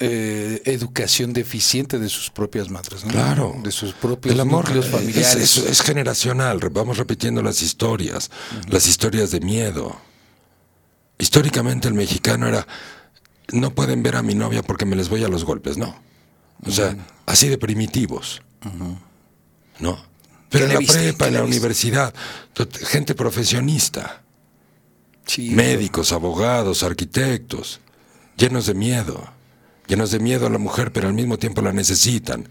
eh, educación deficiente de sus propias madres, ¿no? Claro. de sus propios El amor núcleos es- familiares. Es, es generacional. Vamos repitiendo las historias, las historias de miedo. Históricamente el mexicano era, no pueden ver a mi novia porque me les voy a los golpes, no. O sea, así de primitivos. ¿No? Pero en la viste? prepa, ¿Qué en la viste? universidad, gente profesionista, Sí, médicos, abogados, arquitectos, llenos de miedo, llenos de miedo a la mujer, pero al mismo tiempo la necesitan.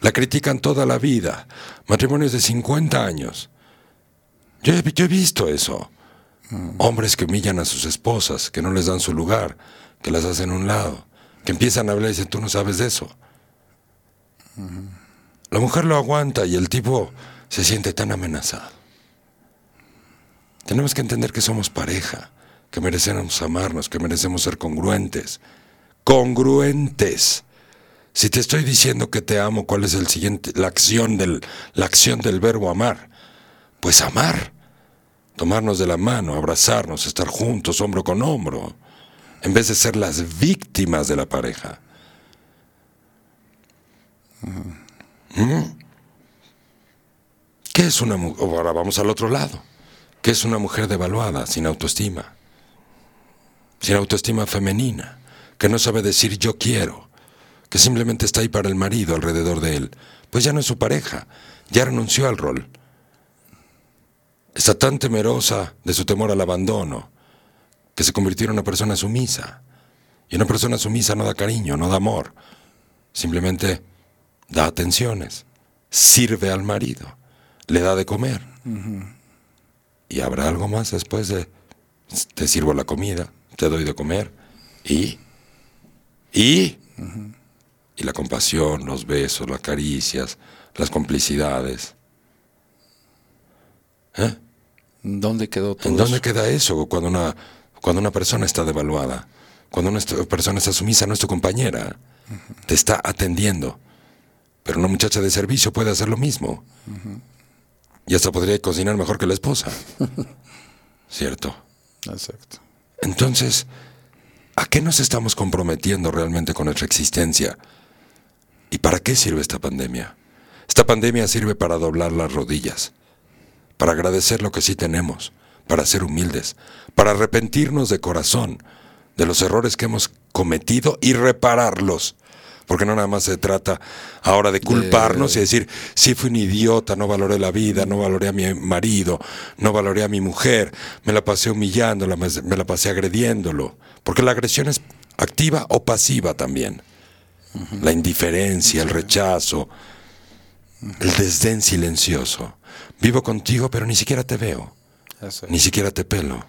La critican toda la vida. Matrimonios de 50 años. Yo he, yo he visto eso. Hombres que humillan a sus esposas, que no les dan su lugar, que las hacen a un lado, que empiezan a hablar y dicen, tú no sabes de eso. La mujer lo aguanta y el tipo se siente tan amenazado. Tenemos que entender que somos pareja, que merecemos amarnos, que merecemos ser congruentes. Congruentes. Si te estoy diciendo que te amo, ¿cuál es el siguiente, la acción del, la acción del verbo amar? Pues amar. Tomarnos de la mano, abrazarnos, estar juntos, hombro con hombro, en vez de ser las víctimas de la pareja. ¿Mm? ¿Qué es una mujer? Ahora vamos al otro lado. ¿Qué es una mujer devaluada, sin autoestima? Sin autoestima femenina, que no sabe decir yo quiero, que simplemente está ahí para el marido alrededor de él. Pues ya no es su pareja, ya renunció al rol. Está tan temerosa de su temor al abandono, que se convirtió en una persona sumisa. Y una persona sumisa no da cariño, no da amor. Simplemente da atenciones, sirve al marido, le da de comer. Y habrá algo más después de te sirvo la comida, te doy de comer. Y, y, y la compasión, los besos, las caricias, las complicidades. ¿Eh? ¿Dónde quedó todo ¿En dónde eso? queda eso cuando una, cuando una persona está devaluada? Cuando una persona está sumisa, no es tu compañera. Te está atendiendo. Pero una muchacha de servicio puede hacer lo mismo. Y hasta podría cocinar mejor que la esposa. ¿Cierto? Exacto. Entonces, ¿a qué nos estamos comprometiendo realmente con nuestra existencia? ¿Y para qué sirve esta pandemia? Esta pandemia sirve para doblar las rodillas, para agradecer lo que sí tenemos, para ser humildes, para arrepentirnos de corazón de los errores que hemos cometido y repararlos. Porque no nada más se trata ahora de culparnos y decir, sí fui un idiota, no valoré la vida, no valoré a mi marido, no valoré a mi mujer, me la pasé humillándola, me, la pasé agrediéndolo. Porque la agresión es activa o pasiva también. La indiferencia, el rechazo, el desdén silencioso. Vivo contigo, pero ni siquiera te veo, ni siquiera te pelo.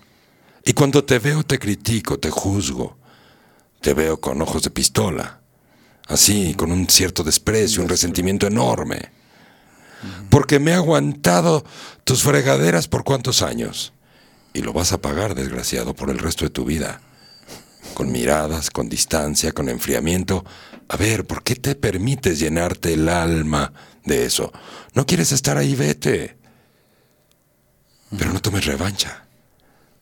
Y cuando te veo te critico, te juzgo, te veo con ojos de pistola, así, con un cierto desprecio, un resentimiento enorme. Porque me he aguantado tus fregaderas por cuántos años. Y lo vas a pagar, desgraciado, por el resto de tu vida. con miradas, con distancia, con enfriamiento. A ver, ¿por qué te permites llenarte el alma de eso? No quieres estar ahí, vete. Pero no tomes revancha,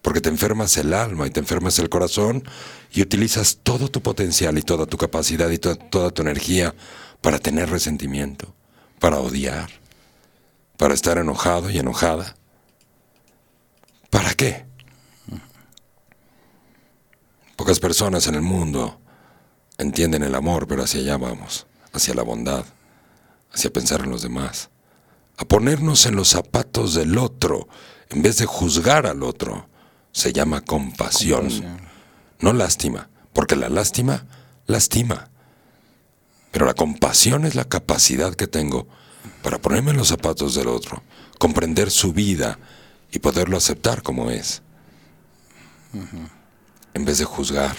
porque te enfermas el alma y te enfermas el corazón y utilizas todo tu potencial y toda tu capacidad y to- toda tu energía para tener resentimiento, para odiar, para estar enojado y enojada. ¿Para qué? Pocas personas en el mundo entienden el amor, pero hacia allá vamos, hacia la bondad, hacia pensar en los demás, a ponernos en los zapatos del otro en vez de juzgar al otro. Se llama compasión, no lástima, porque la lástima lastima. Pero la compasión es la capacidad que tengo para ponerme en los zapatos del otro, comprender su vida y poderlo aceptar como es, en vez de juzgar.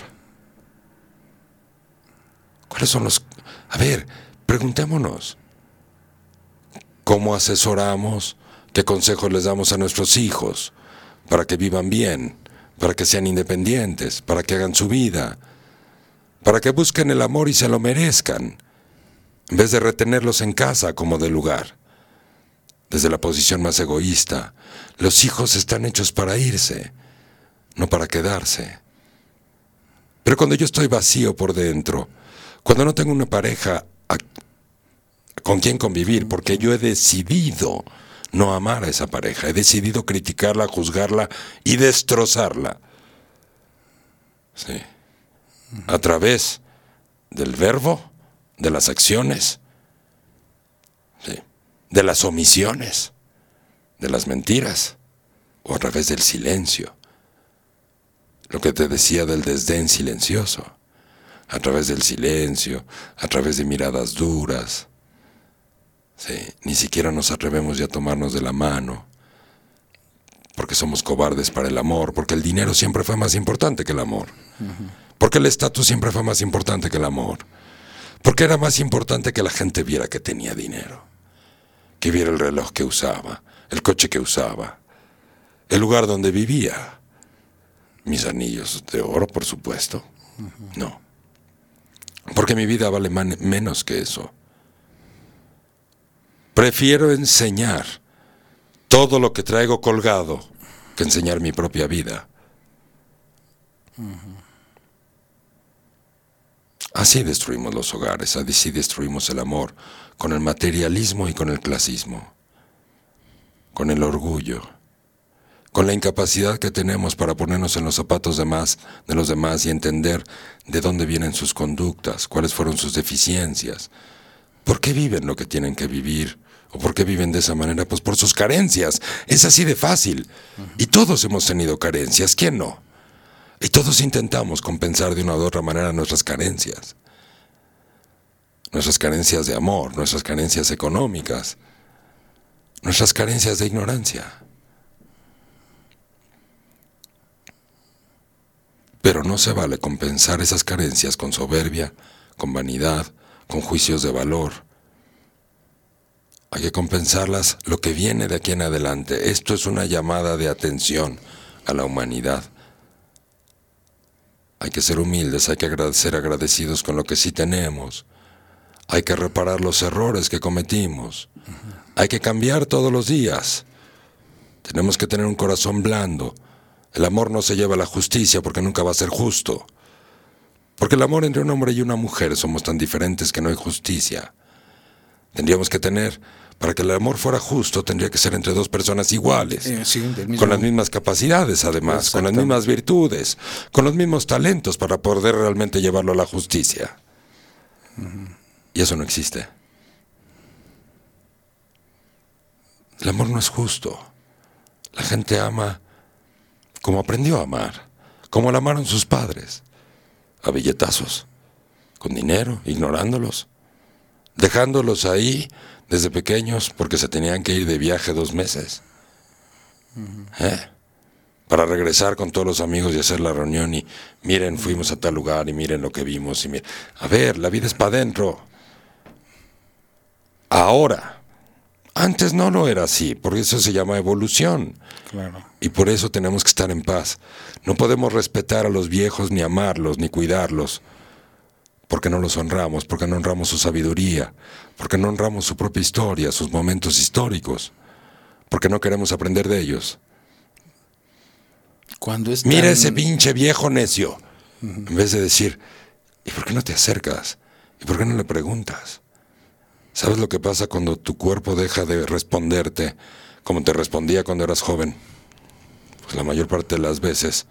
¿Cuáles son los... A ver, preguntémonos, ¿cómo asesoramos? ¿Qué consejos les damos a nuestros hijos para que vivan bien, para que sean independientes, para que hagan su vida, para que busquen el amor y se lo merezcan? en vez de retenerlos en casa como de lugar. Desde la posición más egoísta, los hijos están hechos para irse, no para quedarse. Pero cuando yo estoy vacío por dentro, cuando no tengo una pareja con quien convivir, porque yo he decidido no amar a esa pareja, he decidido criticarla, juzgarla y destrozarla. Sí. A través del verbo, de las acciones, de las omisiones, de las mentiras, o a través del silencio. Lo que te decía del desdén silencioso, a través del silencio, a través de miradas duras. Sí, ni siquiera nos atrevemos ya a tomarnos de la mano, porque somos cobardes para el amor, porque el dinero siempre fue más importante que el amor, porque el estatus siempre fue más importante que el amor. Porque era más importante que la gente viera que tenía dinero, que viera el reloj que usaba, el coche que usaba, el lugar donde vivía, mis anillos de oro, por supuesto. No. Porque mi vida vale menos que eso. Prefiero enseñar todo lo que traigo colgado que enseñar mi propia vida. Así destruimos los hogares, así destruimos el amor, con el materialismo y con el clasismo, con el orgullo, con la incapacidad que tenemos para ponernos en los zapatos de, más, de los demás y entender de dónde vienen sus conductas, cuáles fueron sus deficiencias, por qué viven lo que tienen que vivir. ¿O por qué viven de esa manera? Pues por sus carencias. Es así de fácil. Y todos hemos tenido carencias. ¿Quién no? Y todos intentamos compensar de una u otra manera nuestras carencias. Nuestras carencias de amor, nuestras carencias económicas, nuestras carencias de ignorancia. Pero no se vale compensar esas carencias con soberbia, con vanidad, con juicios de valor. Hay que compensarlas lo que viene de aquí en adelante. Esto es una llamada de atención a la humanidad. Hay que ser humildes, hay que agrade- ser agradecidos con lo que sí tenemos. Hay que reparar los errores que cometimos. Hay que cambiar todos los días. Tenemos que tener un corazón blando. El amor no se lleva a la justicia porque nunca va a ser justo. Porque el amor entre un hombre y una mujer somos tan diferentes que no hay justicia. Tendríamos que tener, para que el amor fuera justo, tendría que ser entre dos personas iguales. Eh, sí, Con las mismas capacidades, además, con las mismas virtudes, con los mismos talentos para poder realmente llevarlo a la justicia. Y eso no existe. El amor no es justo. La gente ama como aprendió a amar, como la amaron sus padres, a billetazos, con dinero, ignorándolos, dejándolos ahí desde pequeños porque se tenían que ir de viaje dos meses. ¿Eh? Para regresar con todos los amigos y hacer la reunión y miren, fuimos a tal lugar y miren lo que vimos y miren. A ver, la vida es para adentro. Ahora, Antes no lo era así, por eso se llama evolución. Claro. Y por eso tenemos que estar en paz. No podemos respetar a los viejos, ni amarlos, ni cuidarlos, porque no los honramos, porque no honramos su sabiduría, porque no honramos su propia historia, sus momentos históricos, porque no queremos aprender de ellos. Cuando Mira ese pinche viejo necio. En vez de decir, ¿y por qué no te acercas? ¿Y por qué no le preguntas? ¿Sabes lo que pasa cuando tu cuerpo deja de responderte como te respondía cuando eras joven? Pues la mayor parte de las veces,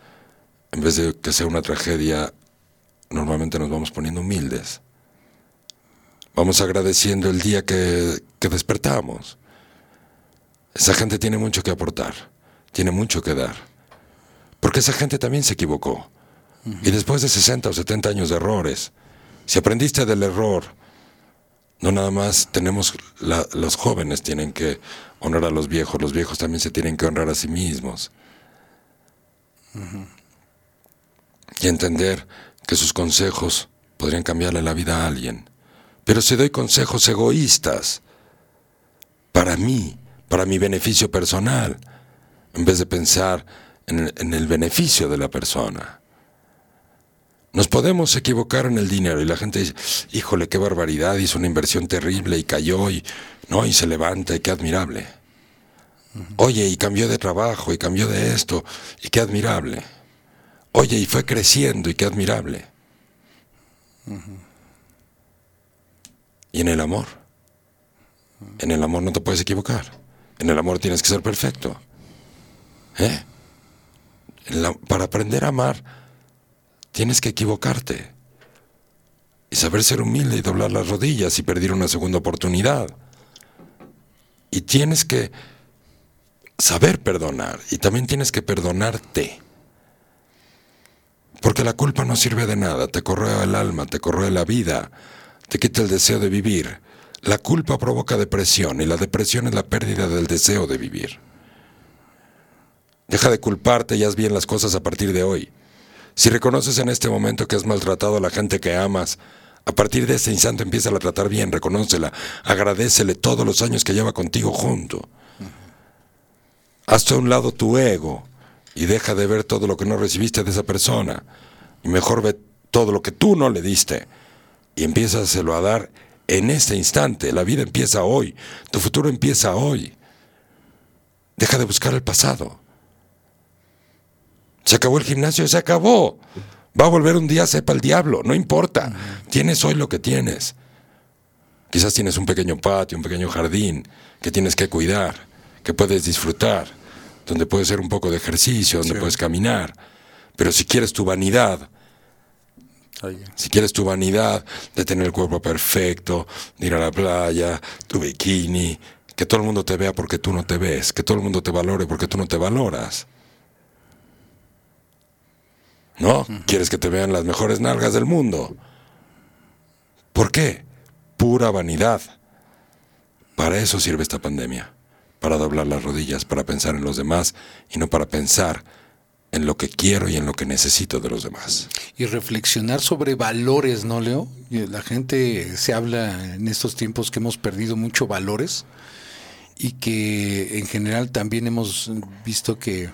en vez de que sea una tragedia, normalmente nos vamos poniendo humildes. Vamos agradeciendo el día que, que despertamos. Esa gente tiene mucho que aportar, tiene mucho que dar. Porque esa gente también se equivocó. Y después de 60 o 70 años de errores, si aprendiste del error, no nada más tenemos, la- los jóvenes tienen que honrar a los viejos, los viejos también se tienen que honrar a sí mismos. Y entender que sus consejos podrían cambiarle la vida a alguien. Pero si doy consejos egoístas, para mí, para mi beneficio personal, en vez de pensar en el, en el beneficio de la persona. Nos podemos equivocar en el dinero y la gente dice, híjole, qué barbaridad, hizo una inversión terrible y cayó y no, y se levanta y qué admirable. Oye, y cambió de trabajo y cambió de esto y qué admirable. Oye, y fue creciendo y qué admirable. Y en el amor. En el amor no te puedes equivocar. En el amor tienes que ser perfecto. ¿Eh? Para aprender a amar, tienes que equivocarte. Y saber ser humilde y doblar las rodillas y pedir una segunda oportunidad. Y tienes que saber perdonar. Y también tienes que perdonarte. Porque la culpa no sirve de nada. Te corroe el alma, te corroe la vida, te quita el deseo de vivir. La culpa provoca depresión y la depresión es la pérdida del deseo de vivir. Deja de culparte y haz bien las cosas a partir de hoy. Si reconoces en este momento que has maltratado a la gente que amas, a partir de ese instante empieza a tratar bien, reconócela, agradecele todos los años que lleva contigo junto. Hazte a un lado tu ego y deja de ver todo lo que no recibiste de esa persona. Y mejor ve todo lo que tú no le diste. Y empiézaselo a dar en este instante. La vida empieza hoy. Tu futuro empieza hoy. Deja de buscar el pasado. Se acabó el gimnasio, se acabó. Va a volver un día, sepa el diablo, no importa. Tienes hoy lo que tienes. Quizás tienes un pequeño patio, un pequeño jardín que tienes que cuidar, que puedes disfrutar, donde puedes hacer un poco de ejercicio, donde puedes caminar. Pero si quieres tu vanidad, si quieres tu vanidad de tener el cuerpo perfecto, de ir a la playa, tu bikini, que todo el mundo te vea porque tú no te ves, que todo el mundo te valore porque tú no te valoras. ¿No? Quieres que te vean las mejores nalgas del mundo. ¿Por qué? Pura vanidad. Para eso sirve esta pandemia. Para doblar las rodillas, para pensar en los demás y no para pensar en lo que quiero y en lo que necesito de los demás. Y reflexionar sobre valores, ¿no, Leo? La gente se habla en estos tiempos que hemos perdido mucho valores y que en general también hemos visto que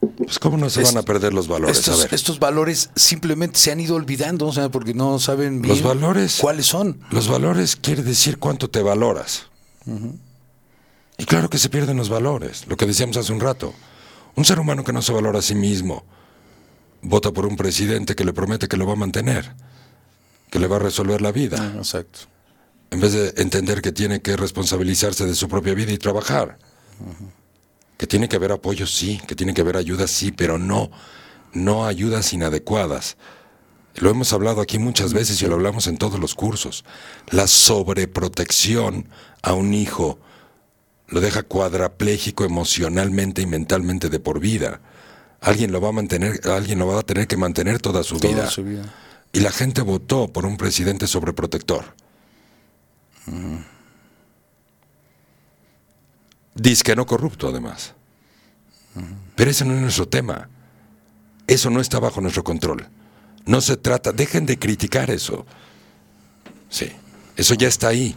Pues cómo no se Es- van a perder los valores. a estos, ver, estos valores simplemente se han ido olvidando, o sea, porque no saben bien los valores. cuáles son. Los valores quiere decir cuánto te valoras. Y claro que se pierden los valores, lo que decíamos hace un rato. Un ser humano que no se valora a sí mismo vota por un presidente que le promete que lo va a mantener, que le va a resolver la vida, Exacto. en vez de entender que tiene que responsabilizarse de su propia vida y trabajar. Que tiene que haber apoyo, sí, que tiene que haber ayuda, sí, pero no, no ayudas inadecuadas. Lo hemos hablado aquí muchas veces y lo hablamos en todos los cursos. La sobreprotección a un hijo lo deja cuadrapléjico emocionalmente y mentalmente de por vida. Alguien lo va a mantener, alguien lo va a tener que mantener toda su Toda vida. su vida. Y la gente votó por un presidente sobreprotector. Dice que no corrupto, además. Pero ese no es nuestro tema. Eso no está bajo nuestro control. No se trata, dejen de criticar eso. Sí, eso ya está ahí.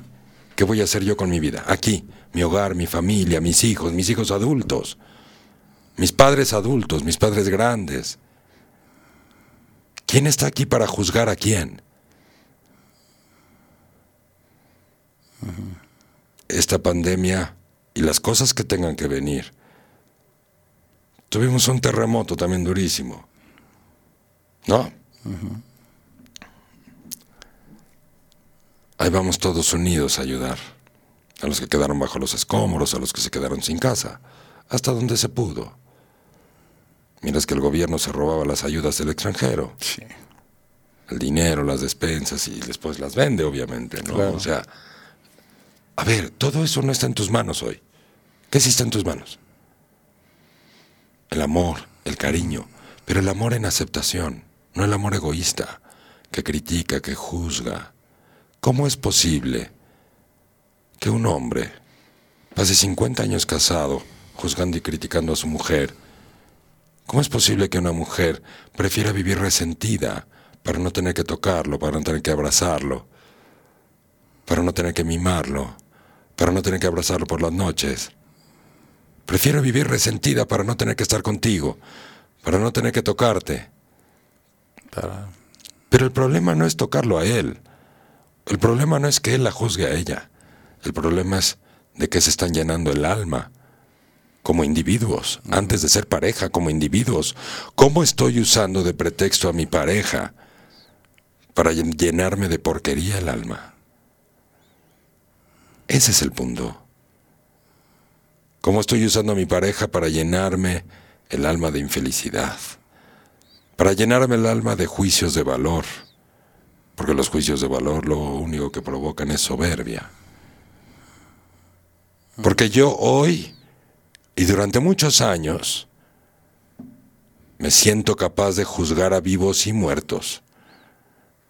¿Qué voy a hacer yo con mi vida? Aquí, mi hogar, mi familia, mis hijos, mis hijos adultos, mis padres adultos, mis padres grandes. ¿Quién está aquí para juzgar a quién? Esta pandemia y las cosas que tengan que venir. Tuvimos un terremoto también durísimo. ¿No? Ahí vamos todos unidos a ayudar. A los que quedaron bajo los escombros, a los que se quedaron sin casa, hasta donde se pudo. Miras que el gobierno se robaba las ayudas del extranjero. Sí. El dinero, las despensas y después las vende, obviamente, ¿no? Claro. O sea, a ver, todo eso no está en tus manos hoy. ¿Qué sí está en tus manos? El amor, el cariño, pero el amor en aceptación, no el amor egoísta, que critica, que juzga. ¿Cómo es posible que un hombre pase 50 años casado, juzgando y criticando a su mujer? ¿Cómo es posible que una mujer prefiera vivir resentida para no tener que tocarlo, para no tener que abrazarlo, para no tener que mimarlo, para no tener que abrazarlo por las noches? Prefiero vivir resentida para no tener que estar contigo, para no tener que tocarte. Para- Pero el problema no es tocarlo a él. El problema no es que él la juzgue a ella. El problema es de que se están llenando el alma como individuos, antes de ser pareja, como individuos. ¿Cómo estoy usando de pretexto a mi pareja para llen- llenarme de porquería el alma? Ese es el punto. ¿Cómo estoy usando a mi pareja para llenarme el alma de infelicidad? Para llenarme el alma de juicios de valor. Porque los juicios de valor lo único que provocan es soberbia. Porque yo hoy y durante muchos años me siento capaz de juzgar a vivos y muertos.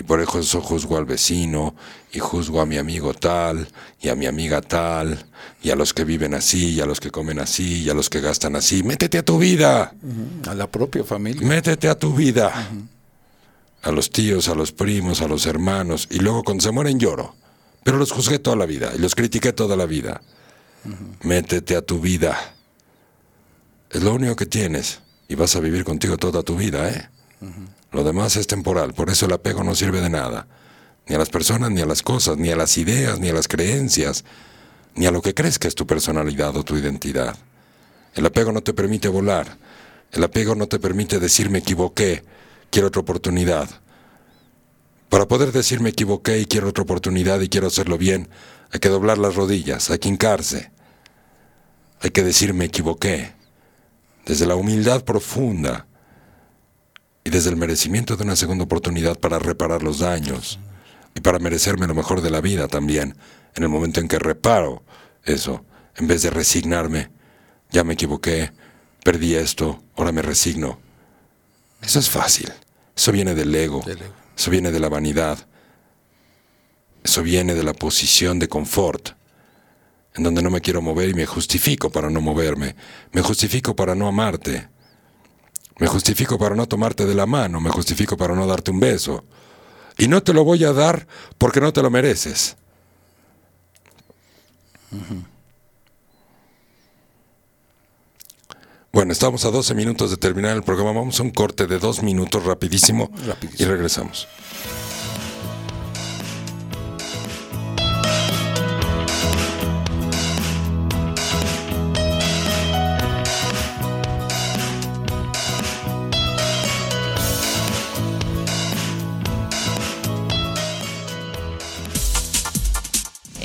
Y por eso juzgo al vecino, y juzgo a mi amigo tal, y a mi amiga tal, y a los que viven así, y a los que comen así, y a los que gastan así. Métete a tu vida. A la propia familia. Métete a tu vida. A los tíos, a los primos, a los hermanos. Y luego cuando se mueren lloro. Pero los juzgué toda la vida y los critiqué toda la vida. Métete a tu vida. Es lo único que tienes. Y vas a vivir contigo toda tu vida, ¿eh? Lo demás es temporal. Por eso el apego no sirve de nada. Ni a las personas, ni a las cosas, ni a las ideas, ni a las creencias, ni a lo que crees que es tu personalidad o tu identidad. El apego no te permite volar. El apego no te permite decir me equivoqué, quiero otra oportunidad. Para poder decir me equivoqué y quiero otra oportunidad y quiero hacerlo bien, hay que doblar las rodillas, hay que hincarse. Hay que decir me equivoqué. Desde la humildad profunda y desde el merecimiento de una segunda oportunidad para reparar los daños y para merecerme lo mejor de la vida también, en el momento en que reparo eso, en vez de resignarme, ya me equivoqué, perdí esto, ahora me resigno. Eso es fácil, eso viene del ego, Del ego. eso viene de la vanidad, eso viene de la posición de confort, en donde no me quiero mover y me justifico para no moverme, me justifico para no amarte, me justifico para no tomarte de la mano, me justifico para no darte un beso. Y no te lo voy a dar porque no te lo mereces. Bueno, estamos a 12 minutos de terminar el programa. Vamos a un corte de dos minutos rapidísimo, Rapidísimo. y regresamos.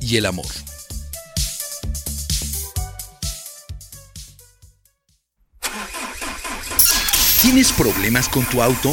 y el amor. ¿Tienes problemas con tu auto?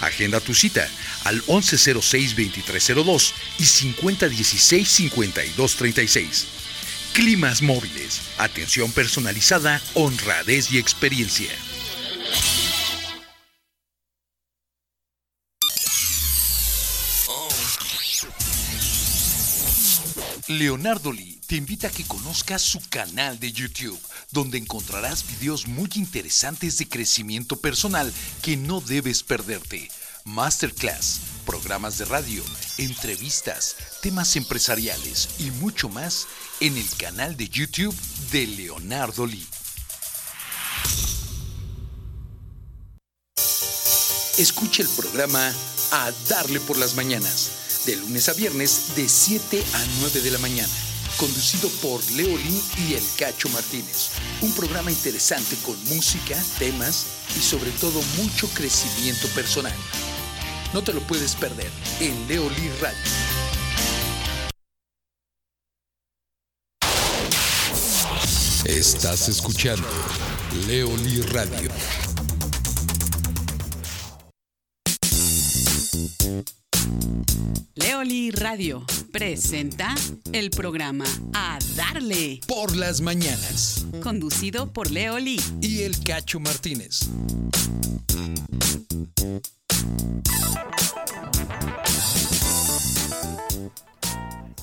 Agenda tu cita al 1106-2302 y 5016-5236. Climas móviles, atención personalizada, honradez y experiencia. Leonardo Lee te invita a que conozcas su canal de YouTube, donde encontrarás videos muy interesantes de crecimiento personal que no debes perderte. Masterclass, programas de radio, entrevistas, temas empresariales y mucho más en el canal de YouTube de Leonardo Lee. Escucha el programa A Darle por las Mañanas, de lunes a viernes de 7 a 9 de la mañana, conducido por Leo Lee y El Cacho Martínez. Un programa interesante con música, temas y sobre todo mucho crecimiento personal. No te lo puedes perder en Leo Lee Radio. Estás escuchando Leo Lee Radio. Leoli Radio presenta el programa A Darle, Por las mañanas. conducido por Leoli. Y el Cacho Martínez.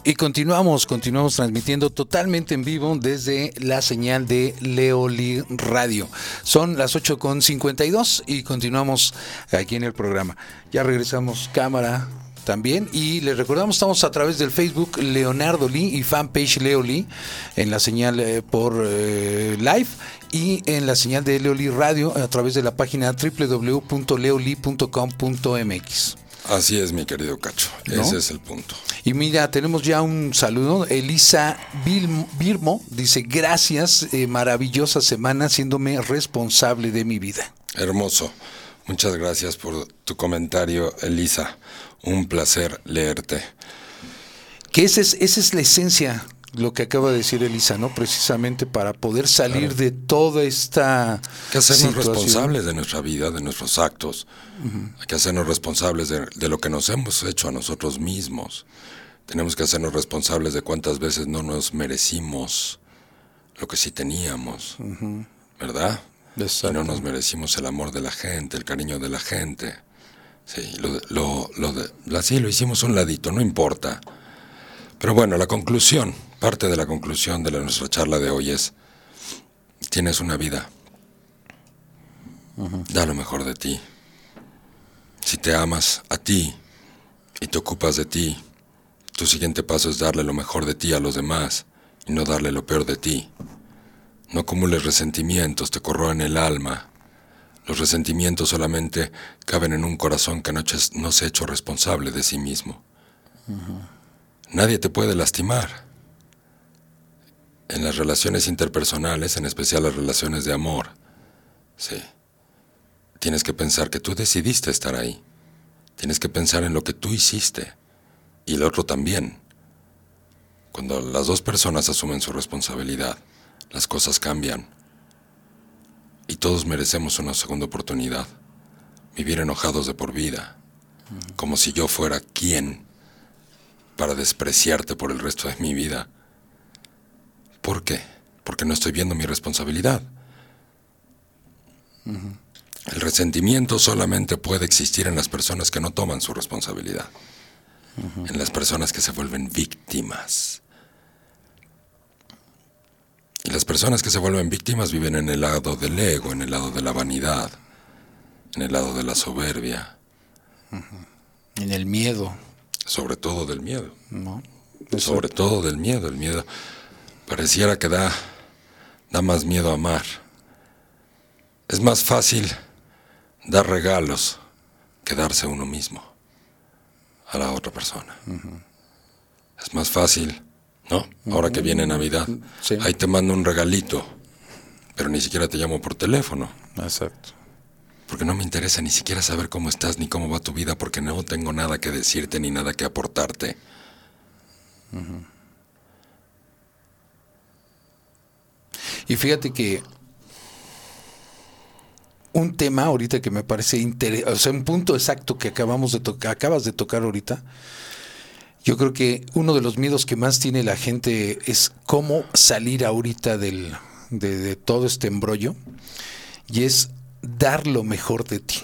Y continuamos, continuamos transmitiendo totalmente en vivo desde la señal de Leoli Radio. Son las 8.52 y continuamos aquí en el programa. Ya regresamos cámara también y les recordamos estamos a través del Facebook Leonardo Lee y fanpage Leo Lee en la señal eh, por eh, live y en la señal de Leoli Radio a través de la página www.leoli.com.mx. Así es, mi querido Cacho. ¿No? Ese es el punto. Y mira, tenemos ya un saludo. Elisa Birmo dice, gracias, eh, maravillosa semana, haciéndome responsable de mi vida. Hermoso. Muchas gracias por tu comentario, Elisa. Un placer leerte. Que es, esa es la esencia, lo que acaba de decir Elisa, ¿no? Precisamente para poder salir de toda esta... Hay que hacernos situación. responsables de nuestra vida, de nuestros actos. Hay que hacernos responsables de, de lo que nos hemos hecho a nosotros mismos. Tenemos que hacernos responsables de cuántas veces no nos merecimos lo que sí teníamos, ¿verdad? Y no nos merecimos el amor de la gente, el cariño de la gente. Sí, lo, lo, lo de, así lo hicimos un ladito, no importa. Pero bueno, la conclusión, parte de la conclusión de la- nuestra charla de hoy es, tienes una vida, da lo mejor de ti. Si te amas a ti y te ocupas de ti, tu siguiente paso es darle lo mejor de ti a los demás y no darle lo peor de ti. No acumules resentimientos, te corroen el alma. Los resentimientos solamente caben en un corazón que no, se ha hecho responsable de sí mismo. Nadie te puede lastimar. En las relaciones interpersonales, en especial las relaciones de amor, sí. Tienes que pensar que tú decidiste estar ahí. Tienes que pensar en lo que tú hiciste y el otro también. Cuando las dos personas asumen su responsabilidad, las cosas cambian. Y todos merecemos una segunda oportunidad. Vivir enojados de por vida. Como si yo fuera quien para despreciarte por el resto de mi vida. ¿Por qué? Porque no estoy viendo mi responsabilidad. El resentimiento solamente puede existir en las personas que no toman su responsabilidad. en las personas que se vuelven víctimas. Y las personas que se vuelven víctimas viven en el lado del ego, en el lado de la vanidad, en el lado de la soberbia, En el miedo, sobre todo del miedo. ¿no? Sobre todo del miedo. El miedo pareciera que da, da más miedo amar. Es más fácil dar regalos que darse uno mismo a la otra persona. Es más fácil, ¿no? Ahora que viene Navidad, Sí. ahí te mando un regalito, pero ni siquiera te llamo por teléfono, Exacto. porque no me interesa ni siquiera saber cómo estás ni cómo va tu vida, porque no tengo nada que decirte ni nada que aportarte. Y fíjate que un tema ahorita que me parece interesante, o sea, un punto exacto que acabamos de acabas de tocar ahorita. Yo creo que uno de los miedos que más tiene la gente es cómo salir ahorita del, de, de todo este embrollo y es dar lo mejor de ti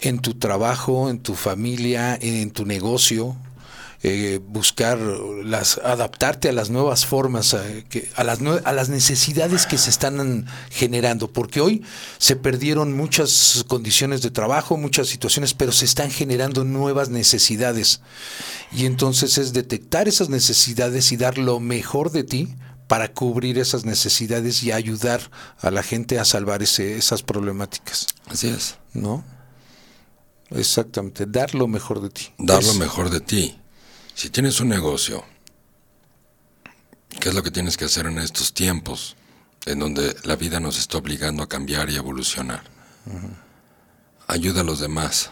en tu trabajo, en tu familia, en tu negocio, eh, buscar las, adaptarte a las nuevas formas, eh, que- a, las a las necesidades que se están generando, porque hoy se perdieron muchas condiciones de trabajo, muchas situaciones, pero se están generando nuevas necesidades. Y entonces es detectar esas necesidades y dar lo mejor de ti para cubrir esas necesidades y ayudar a la gente a salvar ese- esas problemáticas. Así es. ¿No? Exactamente, dar lo mejor de ti. dar lo mejor de ti. Si tienes un negocio, ¿qué es lo que tienes que hacer en estos tiempos en donde la vida nos está obligando a cambiar y evolucionar? Ayuda a los demás.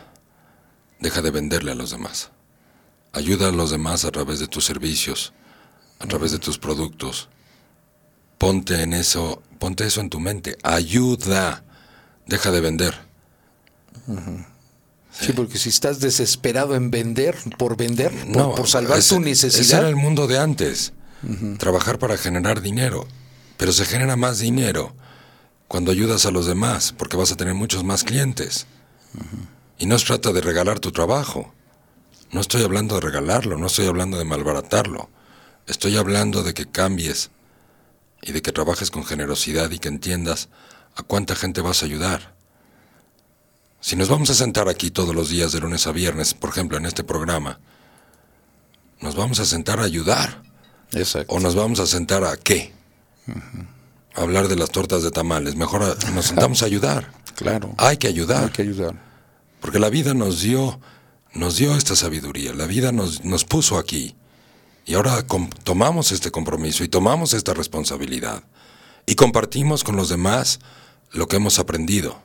Deja de venderle a los demás. Ayuda a los demás a través de tus servicios, a través de tus productos. Ponte en eso, ponte eso en tu mente. Ayuda. Deja de vender. Sí, porque si estás desesperado en vender, por vender, por, por salvar ese- tu Ese necesidad, era el mundo de antes. Trabajar para generar dinero. Pero se genera más dinero cuando ayudas a los demás, porque vas a tener muchos más clientes. Y no se trata de regalar tu trabajo. No estoy hablando de regalarlo, no estoy hablando de malbaratarlo. Estoy hablando de que cambies y de que trabajes con generosidad y que entiendas a cuánta gente vas a ayudar. Si nos vamos a sentar aquí todos los días de lunes a viernes, por ejemplo, en este programa, nos vamos a sentar a ayudar Exacto. o nos vamos a sentar a qué? A hablar de las tortas de tamales. Mejor a- nos sentamos a ayudar. Claro. Hay que ayudar, Hay que ayudar. porque la vida nos dio nos dio esta sabiduría, la vida nos, nos puso aquí. Y ahora tomamos este compromiso y tomamos esta responsabilidad y compartimos con los demás lo que hemos aprendido.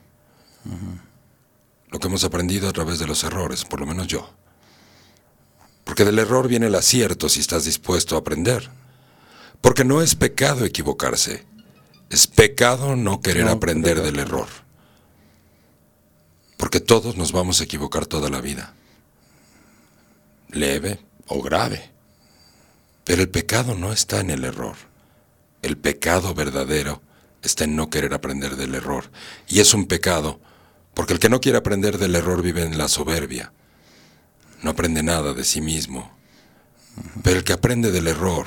Lo que hemos aprendido a través de los errores, por lo menos yo. Porque del error viene el acierto si estás dispuesto a aprender. Porque no es pecado equivocarse, es pecado no querer No aprender del error. Porque todos nos vamos a equivocar toda la vida. Leve o grave. Pero el pecado no está en el error. El pecado verdadero está en no querer aprender del error. Y es un pecado porque el que no quiere aprender del error vive en la soberbia. No aprende nada de sí mismo. Pero el que aprende del error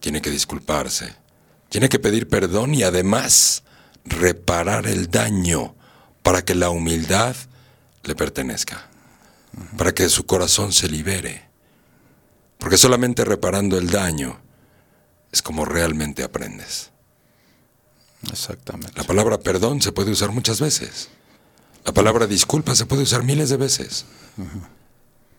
tiene que disculparse, tiene que pedir perdón y además reparar el daño para que la humildad le pertenezca, para que su corazón se libere. Porque solamente reparando el daño es como realmente aprendes. Exactamente. La palabra perdón se puede usar muchas veces. La palabra disculpa se puede usar miles de veces.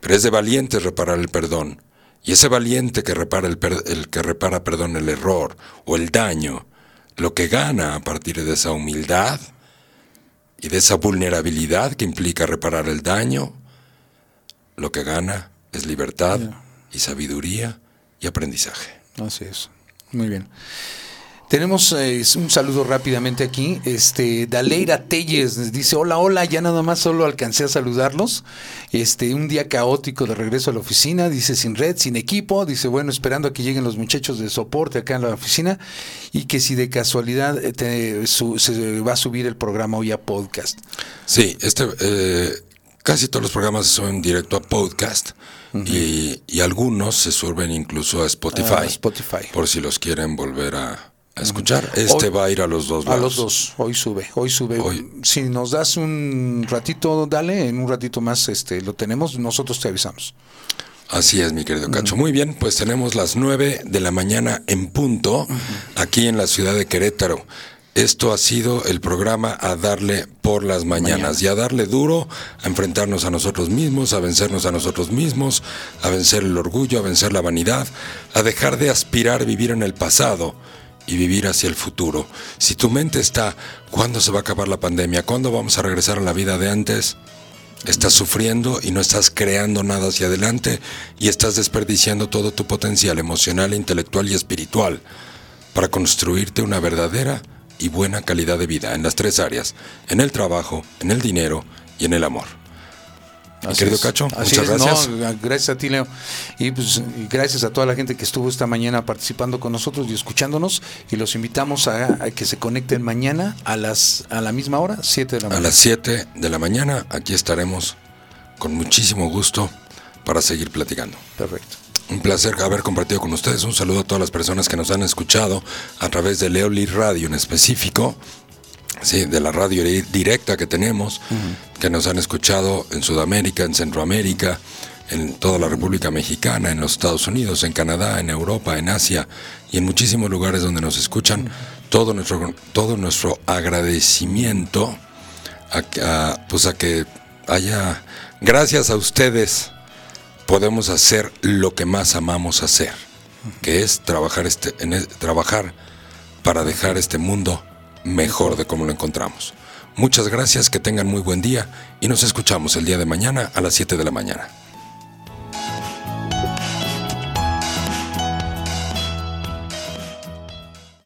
Pero es de valiente reparar el perdón. Y ese valiente que repara el, per- el que repara, perdón, el error o el daño, lo que gana a partir de esa humildad y de esa vulnerabilidad que implica reparar el daño, lo que gana es libertad y sabiduría y aprendizaje. Así es. Muy bien. Tenemos eh, un saludo rápidamente aquí. Este, Daleira Telles dice, hola, hola, ya nada más solo alcancé a saludarlos. Este, un día caótico de regreso a la oficina, dice sin red, sin equipo, dice, bueno, esperando a que lleguen los muchachos de soporte acá en la oficina y que si de casualidad eh, te- su- se va a subir el programa hoy a podcast. Sí, este, eh, Casi todos los programas son directo a podcast y, y algunos se suben incluso a Spotify. A Spotify. Por si los quieren volver a, a escuchar. Este Hoy- va a ir a los dos A los dos, hoy sube, hoy sube. Hoy. Si nos das un ratito, dale, en un ratito más este lo tenemos, nosotros te avisamos. Así es, mi querido Cacho. Muy bien, pues tenemos las 9 de la mañana en punto aquí en la ciudad de Querétaro. Esto ha sido el programa a darle por las mañanas y a darle duro, a enfrentarnos a nosotros mismos, a vencernos a nosotros mismos, a vencer el orgullo, a vencer la vanidad, a dejar de aspirar a vivir en el pasado y vivir hacia el futuro. Si tu mente está, ¿cuándo se va a acabar la pandemia? ¿Cuándo vamos a regresar a la vida de antes? Estás sufriendo y no estás creando nada hacia adelante y estás desperdiciando todo tu potencial emocional, intelectual y espiritual para construirte una verdadera y buena calidad de vida en las tres áreas, en el trabajo, en el dinero y en el amor. Así querido es. Cacho, Así muchas es, gracias. no, gracias a ti, Leo. Y pues gracias a toda la gente que estuvo esta mañana participando con nosotros y escuchándonos. Y los invitamos a, a que se conecten mañana a las a la misma hora, 7 de la A mañana. las 7 de la mañana aquí estaremos con muchísimo gusto para seguir platicando. Perfecto. Un placer haber compartido con ustedes. Un saludo a todas las personas que nos han escuchado a través de Leoli Radio en específico. Sí, de la radio di- directa que tenemos, que nos han escuchado en Sudamérica, en Centroamérica, en toda la República Mexicana, en los Estados Unidos, en Canadá, en Europa, en Asia y en muchísimos lugares donde nos escuchan. Todo nuestro, todo nuestro agradecimiento a, pues a que haya, gracias a ustedes, podemos hacer lo que más amamos hacer, que es trabajar, este, en e- trabajar para dejar este mundo mejor de como lo encontramos. Muchas gracias, que tengan muy buen día y nos escuchamos el día de mañana a las 7 de la mañana.